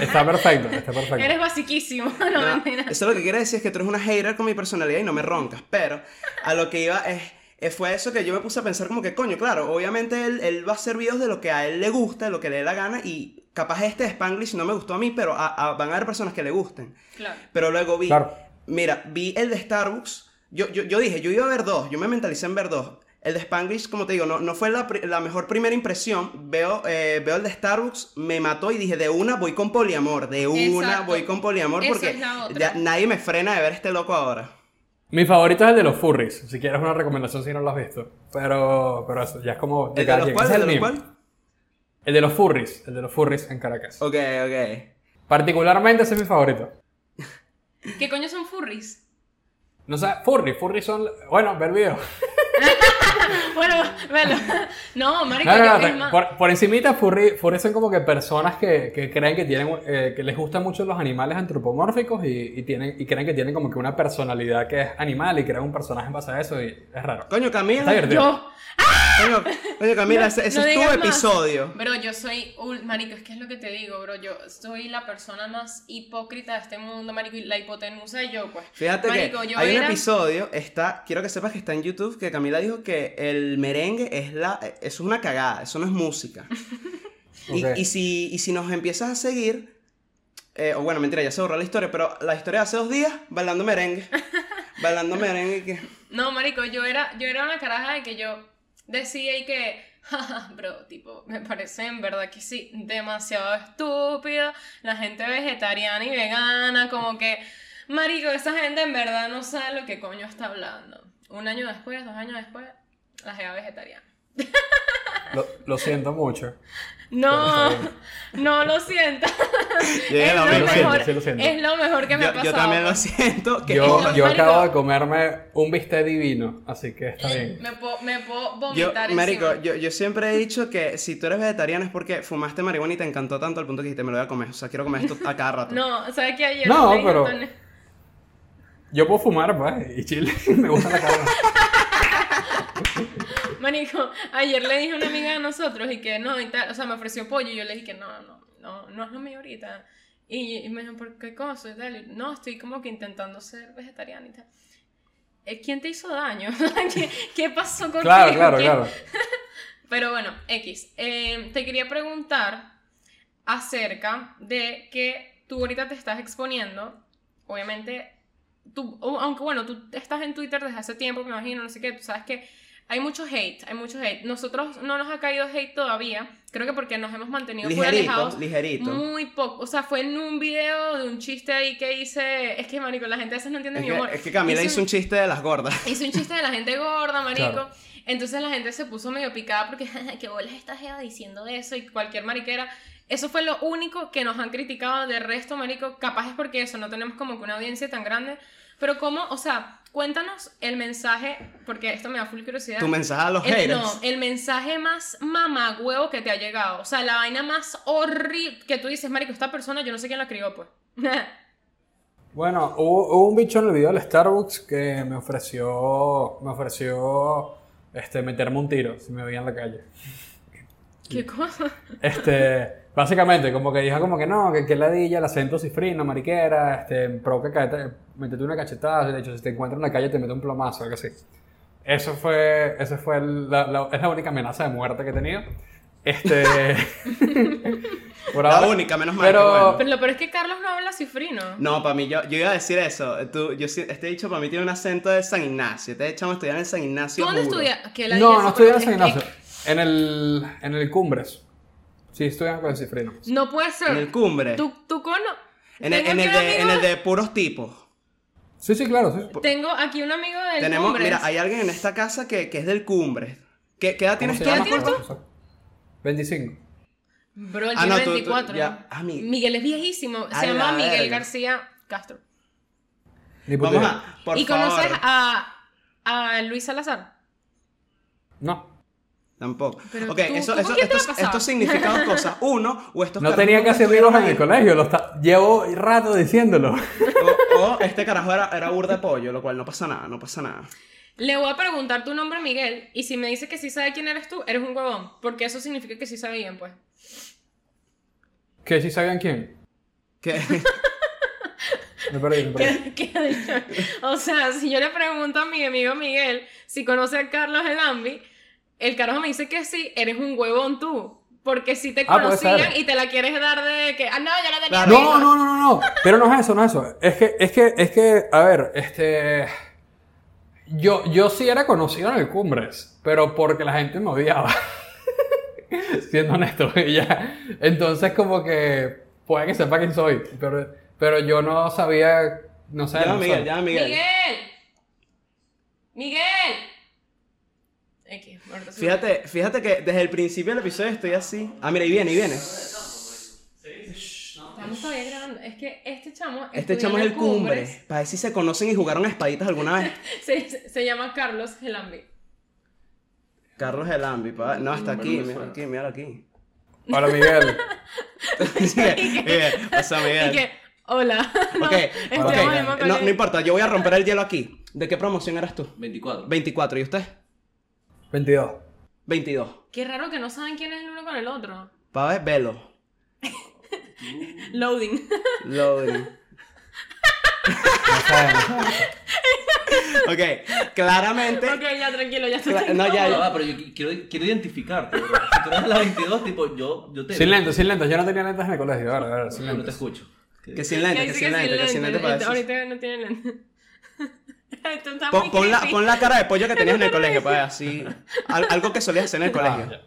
Está perfecto, está perfecto. eres basiquísimo, no, No, mentira. eso lo que quiere decir es que tú eres una hater con mi personalidad y no me roncas. Pero a lo que iba es, es- fue eso que yo me puse a pensar como que, coño, claro, obviamente él, él va a hacer videos de lo que a él le gusta, de lo que le dé la gana y capaz este de Spanglish no me gustó a mí, pero a- a- van a haber personas que le gusten. Claro. Pero luego vi, Claro. mira, vi el de Starbucks. Yo, yo, yo dije, yo iba a ver dos, yo me mentalicé en ver dos. El de Spanglish, como te digo, no, no fue la, la mejor primera impresión. Veo, eh, veo el de Starbucks, me mató y dije, de una voy con poliamor, de una Exacto. voy con poliamor Esa porque es ya nadie me frena de ver este loco ahora. Mi favorito es el de los furries, si quieres una recomendación si no lo has visto. Pero, pero eso, ya es como de ¿El de los? Ese ¿El es de el los cuál? El de los furries, el de los furries en Caracas. Ok, ok. Particularmente ese es mi favorito. ¿Qué coño son furries? No sé, furry, furry son... Bueno, ver el video. Bueno, velo. No, marico, No, no, por, por encimita, furry, furry son como que personas que, que creen que tienen, eh, que les gustan mucho los animales antropomórficos y, y tienen, y creen que tienen como que una personalidad que es animal y crean un personaje en base a eso y es raro. Coño, Camila. Está divertido. Yo, Coño, coño, Camila, ese, ese no es tu más. episodio. Bro, yo soy, ul- marico, es que es lo que te digo, bro, yo soy la persona más hipócrita de este mundo, marico, y la hipotenusa y yo, pues. Fíjate Marico, que yo hay un episodio, está, quiero que sepas que está en YouTube, que Camila dijo que el merengue es la, eso es una cagada, eso no es música. y, Ok. y si, y si nos empiezas a seguir, eh, o bueno, mentira, ya se borró la historia, pero la historia de hace dos días, bailando merengue. bailando merengue que... No, marico, yo era, yo era una caraja de que yo decía y que, jaja, bro, tipo, me parece en verdad que sí, demasiado estúpida, la gente vegetariana y vegana, como que, marico, esa gente en verdad no sabe lo que coño está hablando. Un año después, dos años después, la jeva vegetariana. Lo, lo siento mucho. No, no lo siento. Yo es, lo siento, mejor, sí lo siento. es lo mejor que me ha Yo, pasado. yo también lo siento. Que Yo, Marico. yo acabo de comerme un bistec divino, así que está bien. Me puedo, me puedo Yo, vomitar marico, encima. yo, yo siempre he dicho que si tú eres vegetariano es porque fumaste marihuana y te encantó tanto al punto que dijiste, me lo voy a comer. O sea, quiero comer esto a cada rato. No, ¿sabes qué ayer? No, pero- Yo puedo fumar, pues, y chile. Me gusta la carne. Marico, ayer le dije a una amiga de nosotros y que no, y tal, o sea, me ofreció pollo y yo le dije que no, no, no, no es lo mío ahorita. Y, y me dijo, ¿por qué cosa? Y tal, y, no, estoy como que intentando ser vegetariana y tal. Eh, ¿Quién te hizo daño? ¿Qué, qué pasó contigo? Claro, claro, ¿Qué- claro. Pero bueno, X. Eh, te quería preguntar acerca de que tú ahorita te estás exponiendo, obviamente, tú, aunque bueno, tú estás en Twitter desde hace tiempo, me imagino, no sé qué, tú sabes que hay mucho hate, hay mucho hate. Nosotros no nos ha caído hate todavía, creo que porque nos hemos mantenido ligerito, alejados. ligerito. Muy poco, o sea, fue en un video de un chiste ahí que hice, es que marico, la gente a veces no entiende Es mi que, humor. es que Camila hizo un chiste de las gordas. Hice un chiste de la gente gorda, marico. Claro. Entonces la gente se puso medio picada porque, ¿qué bolas esta jeva diciendo eso? Y cualquier mariquera. Eso fue lo único que nos han criticado. De resto, marico, capaz es porque eso, no tenemos como que una audiencia tan grande. Pero cómo, o sea, cuéntanos el mensaje, porque esto me da full curiosidad. Tu mensaje a los el, haters. no, el mensaje más mamagüevo que te ha llegado. O sea, la vaina más horrible que tú dices, marico, esta persona yo no sé quién la crió, pues. Bueno, hubo, hubo un bicho en el video del Starbucks que me ofreció, me ofreció, este, meterme un tiro si me veía en la calle. ¿Qué cosa? Este, básicamente, como que dijo como que no, que, que ladilla, el acento cifrino, mariquera, este, provoca caete, métete una cachetada, de hecho, si te encuentras en la calle te mete un plomazo, algo así. Eso fue, ese fue la, la- es la única amenaza de muerte que he tenido. Este, por La ahora. única, menos mal. Pero- que bueno. Pero lo peor es que Carlos no habla cifrino. No, para mí, yo, yo iba a decir eso. Tú, yo, este dicho para mí tiene un acento de San Ignacio. Este chamo estudiar en San Ignacio. ¿Tú dónde estudias? La No, no estudié en San Ignacio. En el, en el Cumbres. Sí, estudian con el cifrino. No puede ser. En el cumbre. Tú, tú cono... En el, en, el de, en amigo- el de puros tipos. Sí, sí, claro. Sí. Tengo aquí un amigo del Tenemos, Cumbres. mira, hay alguien en esta casa que, que es del cumbre. ¿Qué, qué edad ¿Cómo tienes tú? llama? tienes tú? Profesor? 25. Bro, él Ah, tiene no, tú- tú- 24. ya. ¿no? Ah, mi- Miguel es viejísimo. Se llama la Miguel. García Castro. Vamos a, por ¿Y favor. conoces a, a Luis Salazar? No. Tampoco. Pero ok, tú- eso, ¿tú con eso, cosas. Uno, o estos No tenía casi estuvieron amigos en el colegio. Lo está... Llevo rato diciéndolo. O, o este carajo era, era burda de pollo, lo cual no pasa nada, no pasa nada. Le voy a preguntar tu nombre a Miguel y si me dice que sí sabe quién eres tú, eres un huevón. Porque eso significa que sí sabían, pues. ¿Que si sabían quién? Que, Me perdí, me perdí. ¿Qué- qué ha dicho? O sea, si yo le pregunto a mi amigo Miguel si conoce a Carlos Elambi, el carajo me dice que sí, eres un huevón tú. Porque si te Ah, conocían y te la quieres dar de que, ah, no, ya la tenía. No, no, no, no, no. Pero no es eso, no es eso. Es que, es que, es que, a ver, este. Yo, yo sí era conocido en el Cumbres, pero porque la gente me odiaba. Siendo honesto, y ya. Entonces, como que puede que sepa quién soy, pero, pero yo no sabía, no sé. llama a no Miguel, sé. llama a Miguel. Miguel. Miguel. X, Fíjate, fíjate que desde el principio del episodio estoy así. Ah, mira, y viene, y viene. Estamos todavía grabando. Es que este chamo. Este chamo es el cumbre. Cumbres. Para ver si se conocen y jugaron a espaditas alguna vez. Se, se- se llama Carlos Elambi. Carlos Elambi, pa. No, hasta aquí, mira aquí, mira aquí. Hola, Miguel. Miguel, o sea, Y Miguel. que, hola. No, mismo No, no importa, yo voy a romper el hielo aquí. ¿De qué promoción eras tú? 24. 24, ¿y usted? 22. 22. Qué raro que no saben quién es el uno con el otro. Pa' ver, velo. Loading. Loading. Ok, claramente. ok, ya tranquilo, ya estoy. Cla- no, ya, ya. ah, pero yo qui- quiero, quiero identificarte, bro. Si tú eres la 22, tipo, yo, yo te Sin lentes, sin lentes. Yo no tenía lentes en el colegio. A ver, a ver, sin Yo no te lentes. escucho. Que sin Ya lente, que sin lente, que sin lente para eso. Ahorita no tiene lente. Pon, pon la, pon la cara de pollo que tenías en el colegio, ver así. al- algo que solías hacer en el colegio. Ah.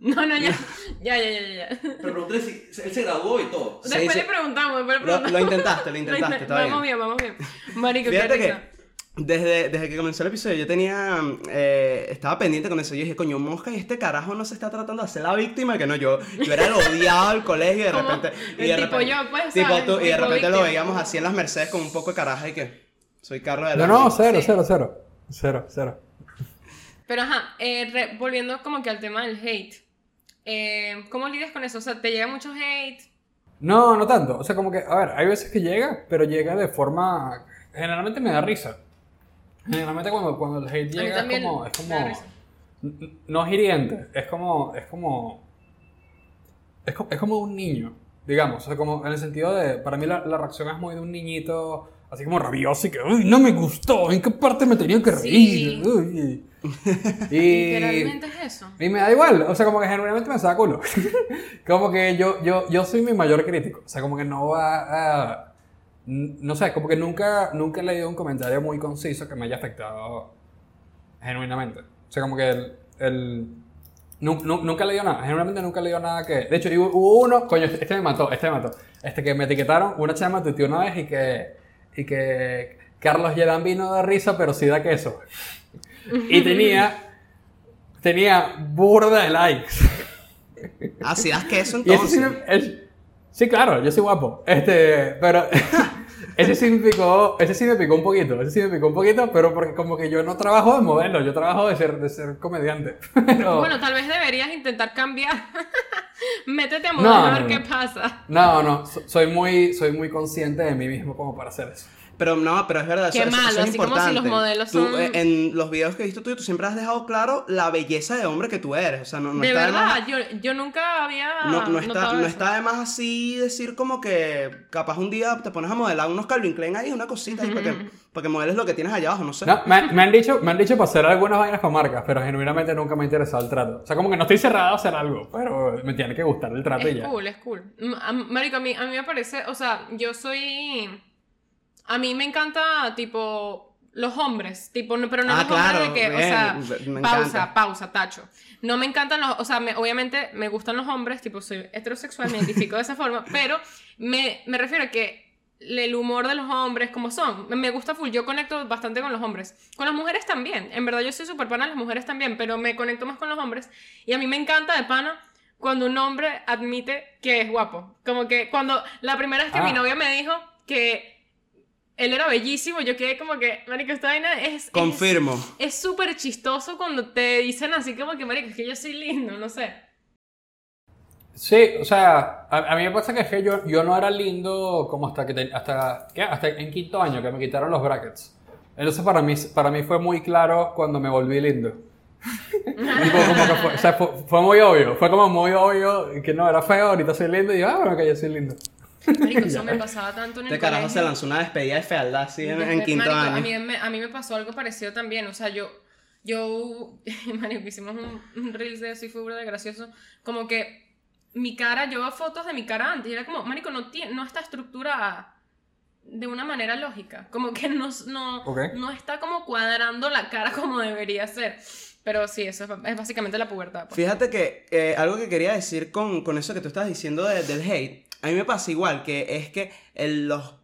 No, no, ya. Ya, ya, ya, ya. Pero pregunté si él se graduó y todo. Después sí. le preguntamos, después le Lo, preguntamos. lo intentaste, lo intentaste, intent- está Vamos bien. bien, vamos bien. Marico, Fíjate qué que desde, desde que comenzó el episodio yo tenía, eh, estaba pendiente con eso, yo dije, coño, Mosca y este carajo no se está tratando de hacer la víctima, que no, yo, yo era el odiado del colegio y de repente... Y el de tipo repente, yo, pues, tipo ¿sabes? tú, y de repente lo veíamos así en las Mercedes con un poco de caraja y que soy carro de No, la... no, cero, Sí. cero, cero. Cero, cero. Pero ajá, eh, re- volviendo como que al tema del hate. Eh, ¿Cómo lidias con eso? O sea, ¿te llega mucho hate? No, no tanto. O sea, como que, a ver, hay veces que llega, pero llega de forma. Generalmente me da risa. Generalmente cuando, cuando el hate llega es como. Es no es hiriente, es como. Es como. Es como, es como un niño, digamos. O sea, como en el sentido de. Para mí la, la reacción es muy de un niñito. Así como rabioso y que, uy, no me gustó, ¿en qué parte me tenía que Sí. reír? Uy". Y, Literalmente es eso. y me da igual, o sea, como que genuinamente me saca culo. como que yo, yo, yo soy mi mayor crítico. O sea, como que no va a. No sé, como que nunca, nunca he leído un comentario muy conciso que me haya afectado genuinamente. O sea, como que el. el nu- nu- nunca he leído nada, genuinamente nunca he leído nada que. De hecho, hubo hubo uno, coño, este me mató, este me mató. Este que me etiquetaron, una chama tuiteó una vez y que. Y que. Carlos Yedan vino de risa, pero sí da queso. Y tenía. Tenía burda de likes. Ah, si das queso Y ese sí, entonces. es- sí, claro, yo soy guapo. Este, pero ese sí me picó, ese sí me picó un poquito, ese sí me picó un poquito, pero porque como que yo no trabajo de modelo, yo trabajo de ser, de ser comediante. Pero, Bueno, tal vez deberías intentar cambiar. Métete a No, modelo a ver no. qué pasa. no, no, so- soy muy, soy muy consciente de mí mismo como para hacer eso. Pero no, pero es verdad, Qué eso, eso- eso malo, es así como si importante. los modelos Tú, son- eh, en los videos que he visto tuyo, tú siempre has dejado claro la belleza de hombre que tú eres. O sea, no, no de está verdad, más- yo, yo nunca había. No, no está, no eso. está de más así decir como que capaz un día te pones a modelar unos Calvin Klein ahí, una cosita ahí para que, para que modeles lo que tienes allá abajo, no sé. No, me, me han dicho, me han dicho para hacer algunas vainas para marcas, pero genuinamente nunca me ha interesado el trato. O sea, como que no estoy cerrado a hacer algo, pero me tiene que gustar el trato y Es ya. cool, es cool. Mm, a- Marico, a mí, a mí me parece, o sea, yo soy... A mí me encanta, tipo, los hombres, tipo, no- pero no Ah, los hombres de que, o sea, me pausa, encanta. pausa, tacho. No me encantan los, o sea, me- obviamente me gustan los hombres, tipo, soy heterosexual, me identifico de esa forma, pero me, me refiero a que el humor de los hombres, como son, me- gusta full, yo conecto bastante con los hombres. Con las mujeres también, en verdad yo soy súper pana de las mujeres también, pero me conecto más con los hombres. Y a mí me encanta de pana cuando un hombre admite que es guapo. Como que cuando la primera vez que Ah. mi novia me dijo que él era bellísimo, yo quedé como que, marico, esta vaina es... Confirmo. Es súper chistoso cuando te dicen así como que, marico, es que yo soy lindo, no sé. Sí, o sea, a, a mí me pasa que es que yo, yo no era lindo como hasta que te- hasta, ¿qué? hasta en quinto año que me quitaron los brackets. Entonces para mí, para mí fue muy claro cuando me volví lindo. Tipo, como que fue, o sea, fue, fue muy obvio, fue como muy obvio que no era feo, ahorita soy lindo y yo, ah, bueno, que yo soy lindo. Marico, eso me pasaba tanto en el Este carajo colegio. se lanzó una despedida de fealdad así en, en quinto marico, año. A mí, me, a mí me pasó algo parecido también. O sea, yo, yo, marico, hicimos un, un reels de eso y fue burda de gracioso. Como que mi cara, yo veo fotos de mi cara antes y era como, marico, no, tiene, no está estructurada de una manera lógica. Como que no, no, Ok. no está como cuadrando la cara como debería ser. Pero sí, eso es, es básicamente la pubertad. pues. Fíjate que eh, algo que quería decir con, con eso que tú estás diciendo de- del hate, a mí me pasa igual, que es que en los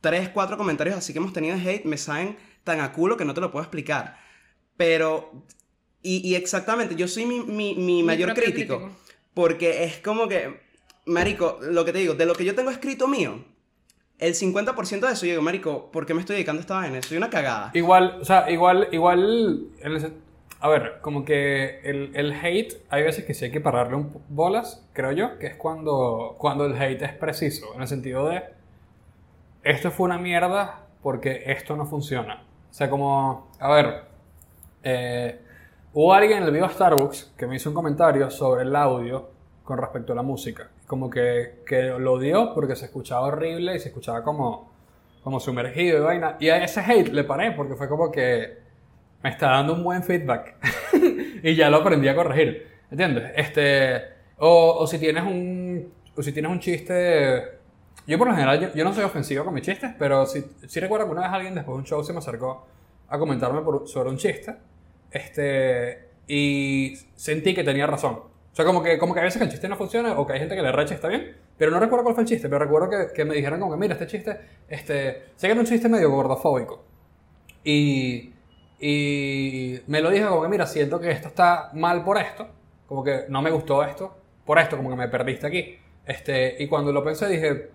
3, 4 comentarios así que hemos tenido de hate me saben tan a culo que no te lo puedo explicar. Pero, y, y exactamente, yo soy mi, mi- mi Mi mayor crítico, porque es como que, Marico, lo que te digo, de lo que yo tengo escrito mío, el 50% de eso, yo digo, Marico, ¿por qué me estoy dedicando a esta vaina? Soy una cagada. Igual, o sea, igual, igual, en el sen- a ver, como que el, el hate, hay veces que sí hay que pararle un bolas, creo yo, que es cuando, cuando el hate es preciso, en el sentido de, esto fue una mierda porque esto no funciona. O sea, como, a ver, eh, hubo alguien en el video Starbucks que me hizo un comentario sobre el audio con respecto a la música. Como que, que lo odió porque se escuchaba horrible y se escuchaba como, como sumergido y vaina. Y a ese hate le paré porque fue como que me está dando un buen feedback. y ya lo aprendí a corregir. ¿Entiendes? Este, o, o si tienes un, o si tienes un chiste... Yo por lo general, yo, yo no soy ofensivo con mis chistes, pero sí, sí recuerdo que una vez alguien después de un show se me acercó a comentarme por- sobre un chiste. Este, y sentí que tenía razón. O sea, como que, como que a veces que el chiste no funciona o que hay gente que le recha está bien, pero no recuerdo cuál fue el chiste, pero recuerdo que, que me dijeron como que, mira, este chiste, este, sé que era un chiste medio gordofóbico. Y, y me lo dije como que, mira, siento que esto está mal por esto, como que no me gustó esto, por esto, como que me perdiste aquí. Este, y cuando lo pensé dije,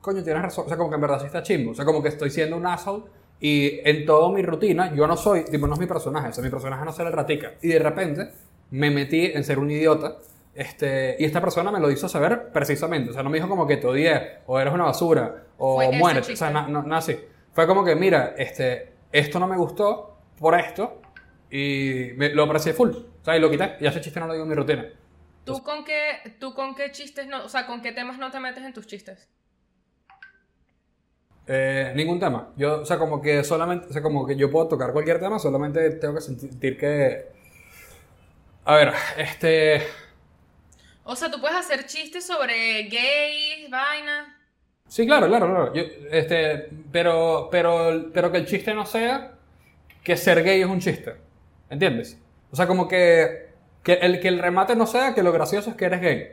coño, tienes razón, o sea, como que en verdad sí está chimbo, o sea, como que estoy siendo un asshole y en toda mi rutina yo no soy, tipo, no es mi personaje, o sea, mi personaje no se le ratica. Y de repente me metí en ser un idiota. Este, y esta persona me lo hizo saber precisamente. O sea, no me dijo como que te odié, o eres una basura, o muérete. O sea, chiste. na- no- nada así. Fue como que, mira, este, esto no me gustó por esto, y me- lo aprecié full. O sea, y lo quité. Y ese chiste no lo digo en mi rutina. ¿Tú con qué, tú con qué chistes no, o sea, con qué temas no te metes en tus chistes? Eh, ningún tema. Yo, o sea, como que solamente, o sea, como que yo puedo tocar cualquier tema, solamente tengo que sentir que. A ver, este. O sea, tú puedes hacer chistes sobre gays, vainas. Sí, claro, claro, claro. Yo, este, pero, pero, pero que el chiste no sea que ser gay es un chiste. ¿Entiendes? O sea, como que, que, el, que el remate no sea que lo gracioso es que eres gay.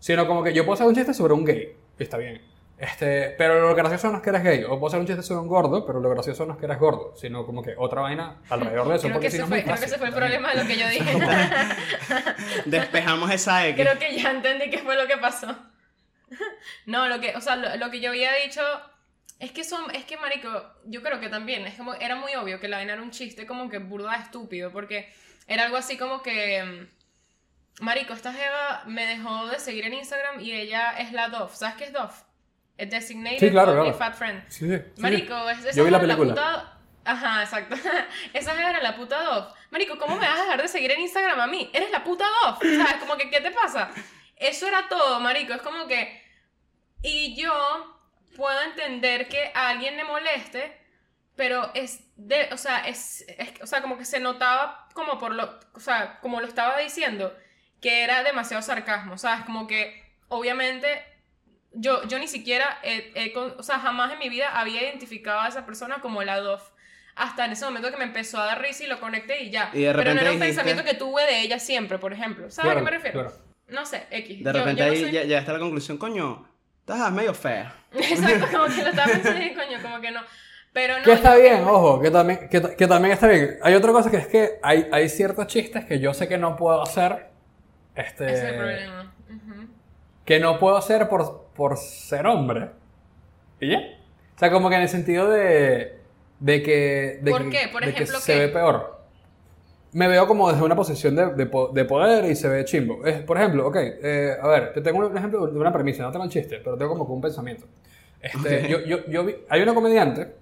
Sino como que yo puedo hacer un chiste sobre un gay. Y está bien. Este, pero lo gracioso no es que eres gay. O puedo hacer un chiste sobre un gordo, pero lo gracioso no es que eres gordo. Sino como que otra vaina alrededor de eso. Creo que, porque ese si no fue, creo que ese fue el problema de lo que yo dije. Despejamos esa X. creo que ya entendí qué fue lo que pasó. No, lo que, o sea, lo, lo que yo había dicho es que son, es que marico, yo creo que también, es como, era muy obvio que la vaina era un chiste como que burda estúpido, porque era algo así como que, mm, marico, esta jeva me dejó de seguir en Instagram y ella es la Dove, ¿sabes qué es Dove? Es Designated Sí, claro, claro. Fat Friend. Sí, sí. Marico, es, esa Yo vi la película. puta- Ajá, exacto. Esa era la puta Dove. Marico, ¿cómo me vas a dejar de seguir en Instagram a mí? Eres la puta Dove. ¿Sabes? Como que, ¿qué te pasa? Eso era todo, marico. Es como que... Y yo puedo entender que a alguien le moleste, pero es de... O sea, es, es- O sea, como que se notaba como por lo... O sea, como lo estaba diciendo, que era demasiado sarcasmo, ¿sabes? Como que, obviamente... Yo, yo ni siquiera, he- he o sea, jamás en mi vida había identificado a esa persona como la Dove. Hasta en ese momento que me empezó a dar risa y lo conecté y ya. Y de Pero no era un dijiste- pensamiento que tuve de ella siempre, por ejemplo. ¿Sabes a qué me refiero? claro. No sé, X. De Yo- repente yo no ahí sé. ya, ya está la conclusión, coño, estás medio fea. Exacto, como que lo estaba pensando y coño, como que no. Pero no. Que está yo- bien, ojo, que también, que, que también está bien. Hay otra cosa que es que hay, hay ciertos chistes que yo sé que no puedo hacer. Este, Ese es el problema. Ujú. que no puedo hacer por, por ser hombre. ¿Y ya? O sea, como que en el sentido de, de que, de ¿Por que, qué? Por de que ejemplo, se ¿qué? ve peor. Me veo como desde una posición de, de de poder y se ve chimbo. Es, por ejemplo, ok, eh, a ver, te tengo un ejemplo de una premisa, no tengo el chiste, pero tengo como que un pensamiento. Este, Ok. yo, yo, yo vi- hay una comediante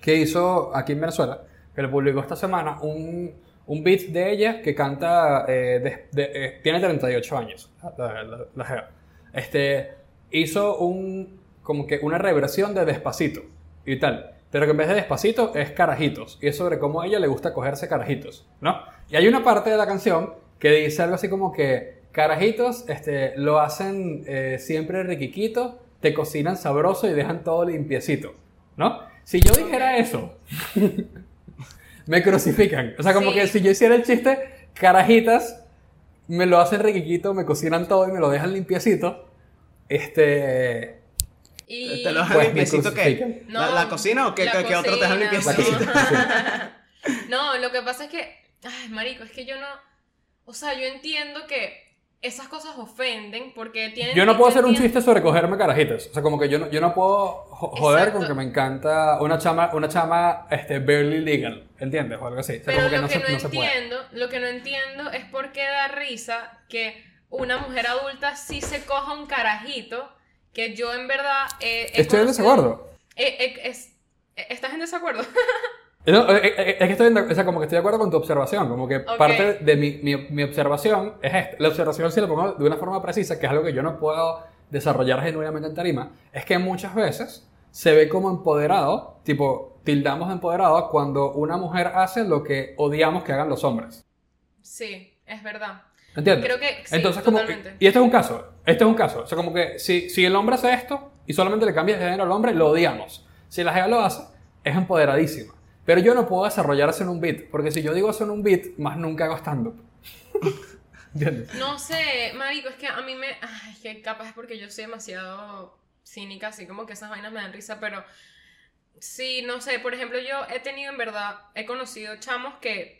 que hizo aquí en Venezuela, que le publicó esta semana un, un beat de ella que canta, eh, de- de- eh, tiene 38 años, la, la- la. Este, hizo un, como que una reversión de Despacito y tal, pero que en vez de Despacito es Carajitos, y es sobre cómo a ella le gusta cogerse carajitos, ¿no? Y hay una parte de la canción que dice algo así como que Carajitos este, lo hacen eh, siempre riquiquito, te cocinan sabroso y dejan todo limpiecito, ¿no? Si yo dijera eso, me crucifican. O sea, como Sí. que si yo hiciera el chiste, carajitas, me lo hacen riquiquito, me cocinan todo y me lo dejan limpiecito, este... Y... ¿Te lo dejan Pues limpiecito qué? crucifican. ¿La, No, la cocina o qué, la qué- qué otro te dejan limpiecito? No, lo que pasa es que, ay, marico, es que yo no, o sea, yo entiendo que esas cosas ofenden porque tienen... Yo no puedo hacer un chiste sobre cogerme carajitas. O sea, como que yo no, yo no puedo jo- joder Exacto. con que me encanta una chama, una chama este, barely legal. ¿Entiendes? O algo así. O sea, Pero como que lo no que se, no, no se puede. entiendo, lo que no entiendo es por qué da risa que una mujer adulta sí se coja un carajito que yo en verdad eh, Estoy en desacuerdo. Eh, eh, es- eh, ¿Estás en desacuerdo? No, es que estoy, de- o sea, como que estoy de acuerdo con tu observación. Como que parte de mi, mi, mi observación es esta. La observación, si lo pongo de una forma precisa, que es algo que yo no puedo desarrollar genuinamente en tarima, es que muchas veces se ve como empoderado, tipo, tildamos de empoderado cuando una mujer hace lo que odiamos que hagan los hombres. sí, es verdad. ¿Entiendes? Creo que sí, Entonces, como, y este es un caso, este es un caso. O sea, como que si, si el hombre hace esto y solamente le cambia de género al hombre, lo odiamos. Si la jeva lo hace, es empoderadísima. Pero yo no puedo desarrollar eso en un beat, porque si yo digo en un beat, más nunca hago stand-up. No sé, marico, es que a mí me... Ay, que capaz es porque yo soy demasiado cínica, así como que esas vainas me dan risa, pero Sí, no sé, por ejemplo, yo he tenido en verdad, he conocido chamos que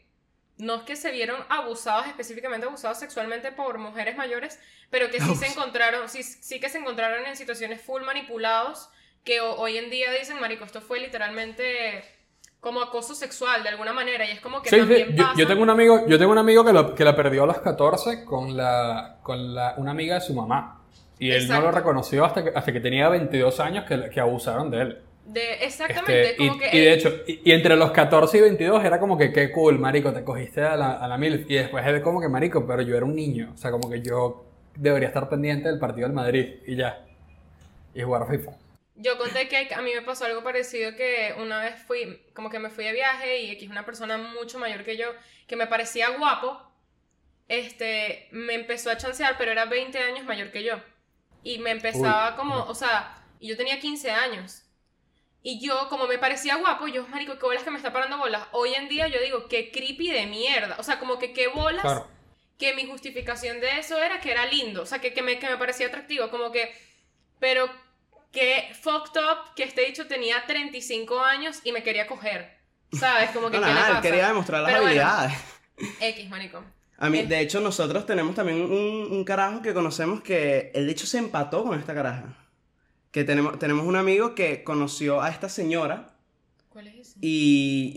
no es que se vieron abusados, específicamente abusados sexualmente por mujeres mayores, pero que sí se encontraron, sí, sí que se encontraron en situaciones full manipulados, que ho- hoy en día dicen, marico, esto fue literalmente como acoso sexual de alguna manera, y es como que Sí, sí, también Yo, pasa. yo tengo un amigo, yo tengo un amigo que, lo- que la perdió a los 14 con, la, con la, una amiga de su mamá. Y él no lo reconoció hasta que, hasta que tenía 22 años que, que abusaron de él. De, exactamente, Este, y, como que... y de hecho, y, y entre los 14 y 22 era como que qué cool, marico, te cogiste a la, a la mil. Y después él como que, marico, pero yo era un niño. O sea, como que yo debería estar pendiente del partido del Madrid y ya. Y jugar FIFA. Yo conté que a mí me pasó algo parecido que una vez fui, como que me fui de viaje y X, una persona mucho mayor que yo, que me parecía guapo, este, me empezó a chancear, pero era 20 años mayor que yo. Y me empezaba Uy, como, no. o sea, y yo tenía 15 años. Y yo, como me parecía guapo, yo, marico, qué bolas que me está parando bolas. Hoy en día yo digo, qué creepy de mierda. O sea, como que qué bolas Claro. que mi justificación de eso era que era lindo, o sea, que, que, me, que me parecía atractivo, como que, pero que fucked up que este dicho tenía 35 años y me quería coger, ¿sabes? Como que, No, ¿qué nada, pasa? quería demostrar las Pero bueno. habilidades. X, marico. A mí, de hecho, nosotros tenemos también un, un carajo que conocemos que el de hecho se empató con esta caraja. Que tenemos, tenemos un amigo que conoció a esta señora ¿Cuál es ese? y,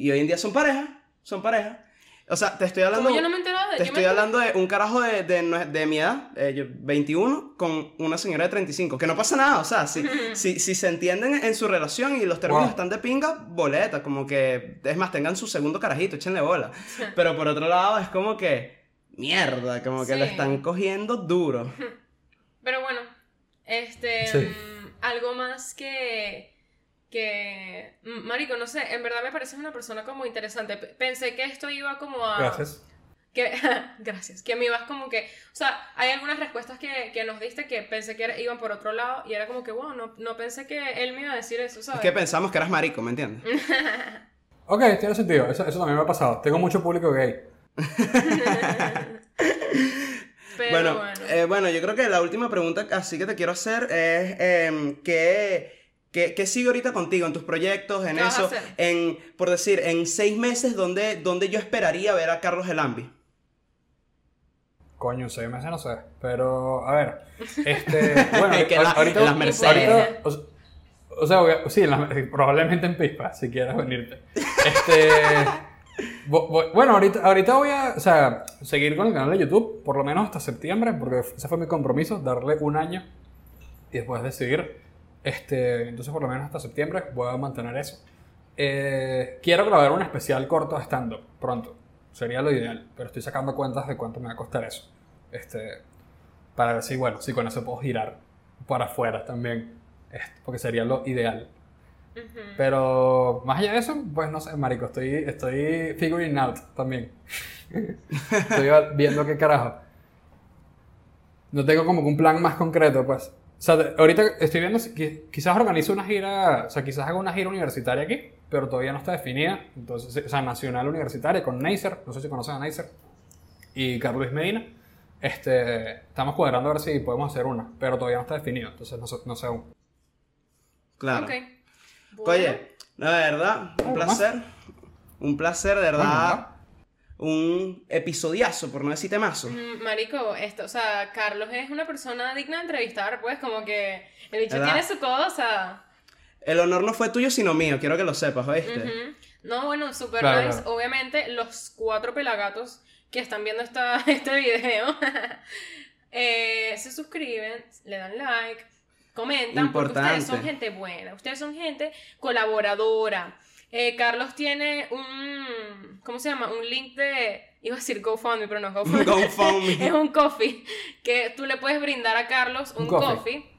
y, y hoy en día son pareja. Son pareja. O sea, te estoy hablando. Como yo no me he enterado de Te yo estoy me- hablando de un carajo de, de, de mi edad, eh, yo, 21, con una señora de 35. Que no pasa nada, o sea, si, si, si se entienden en su relación y los términos Wow. están de pinga, boleta, como que, es más, tengan su segundo carajito, échenle bola. Pero por otro lado, es como que, mierda, como que lo Sí. están cogiendo duro. Pero bueno, este, Sí. mm, algo más que, que, mm, marico, no sé, en verdad me pareces una persona como interesante. P- Pensé que esto iba como a... Gracias. Que, gracias, que me ibas como que, o sea, hay algunas respuestas que, que nos diste que pensé que era- iban por otro lado y era como que, wow, no, no pensé que él me iba a decir eso, Es ¿sabes? que pensamos que eras marico, ¿me entiendes? Ok, tiene sentido. Eso, eso también me ha pasado. Tengo mucho público gay. Pero bueno, bueno, eh, bueno, yo creo que la última pregunta así que te quiero hacer es em, ¿qué, qué, qué sigue ahorita contigo en tus proyectos, en ¿Qué vas a eso? hacer? En, por decir, en seis meses, ¿dónde, dónde yo esperaría ver a Carlos Elambi? Coño, seis meses no sé. Pero, a ver. Este. Bueno, Que la- ahorita. en las Mercedes. ahorita- o, sea- o sea, sí, en las- probablemente en Pispa, si quieres venirte. Este. Bueno, ahorita, ahorita voy a o sea, seguir con el canal de YouTube, por lo menos hasta septiembre, porque ese fue mi compromiso, darle un año y después decidir. Este, entonces, por lo menos hasta septiembre voy a mantener eso. Eh, quiero grabar un especial corto de stand-up pronto. Sería lo ideal, pero estoy sacando cuentas de cuánto me va a costar eso. Este, para ver si, bueno, si con eso puedo girar para afuera también. Este, porque sería lo ideal. Ujú. Pero más allá de eso, pues no sé, marico, estoy, estoy figuring out también. estoy viendo qué carajo. No tengo como un plan más concreto, pues. O sea, ahorita estoy viendo quizás organizo una gira, o sea, quizás haga una gira universitaria aquí, pero todavía no está definida. Entonces, o sea, nacional universitaria con Neisser, no sé si conocen a Neisser, y Carlos Medina. Este, estamos cuadrando a ver si podemos hacer una, pero todavía no está definido, entonces no, sé- no sé aún. Claro. Ok. Bueno, Oye, la verdad, un ¿Algo placer. Un placer, de verdad. Un episodiazo, por no decir temazo. mm, Marico, esto, o sea, Carlos es una persona digna de entrevistar, pues, como que el bicho ¿Verdad? tiene su cosa. El honor no fue tuyo, sino mío. Quiero que lo sepas, ¿oíste? No, bueno, super Claro, nice. Obviamente, los cuatro pelagatos que están viendo esta, este video eh, se suscriben, le dan like, comentan, porque ustedes son gente buena, ustedes son gente colaboradora. Eh, Carlos tiene un, ¿cómo se llama? Un link de, iba a decir GoFundMe, pero no es GoFundMe. GoFundMe. es un coffee que tú le puedes brindar a Carlos un, Un coffee. coffee.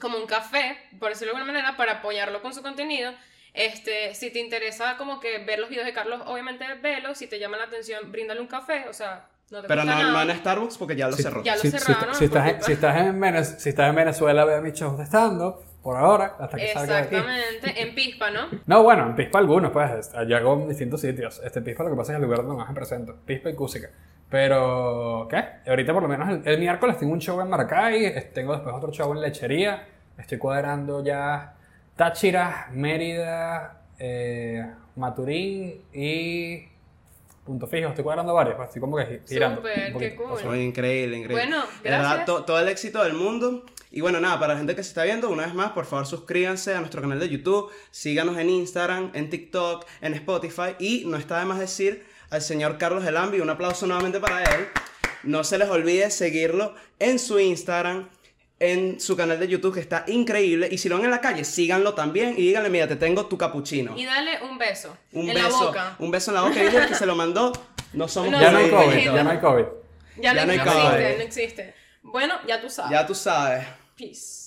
como un café, por decirlo de alguna manera, para apoyarlo con su contenido. Este, si te interesa como que ver los videos de Carlos, obviamente velo, si te llama la atención, bríndale un café, o sea, no Pero no, no en Starbucks porque ya lo cerró. Ya lo si, si cerraron, está- si estás, en, culpa. si, estás en Venez- si estás en Venezuela, ve mis shows de stand por ahora, hasta que salga de aquí. Exactamente, en Pispa, ¿no? No, bueno, en Pispa algunos, pues, allá hago en distintos sitios. Este Pispa lo que pasa es el lugar donde más me presento, Pispa y Cúsica. Pero, ¿qué? Ahorita por lo menos el, el miércoles tengo un show en Maracay, tengo después otro show en Lechería, estoy cuadrando ya Táchira, Mérida, eh, Maturín y Punto Fijo. Estoy cuadrando varios, pues, estoy como que girando. Súper, qué cool. Oye, increíble, increíble. Bueno, gracias. to- todo el éxito del mundo. Y bueno, nada, para la gente que se está viendo, una vez más, por favor suscríbanse a nuestro canal de YouTube, síganos en Instagram, en TikTok, en Spotify. Y no está de más decir al señor Carlos Elambi, un aplauso nuevamente para él. No se les olvide seguirlo en su Instagram, en su canal de YouTube, que está increíble. Y si lo ven en la calle, síganlo también y díganle, mira, te tengo tu capuchino. Y dale un beso. Un en beso, la boca. un beso en la boca y que se lo mandó. No somos No, ya no hay COVID, ya no hay COVID. Ya, Ya no, no hay existe, COVID. no existe. Bueno, ya tú sabes. Ya tú sabes. Peace.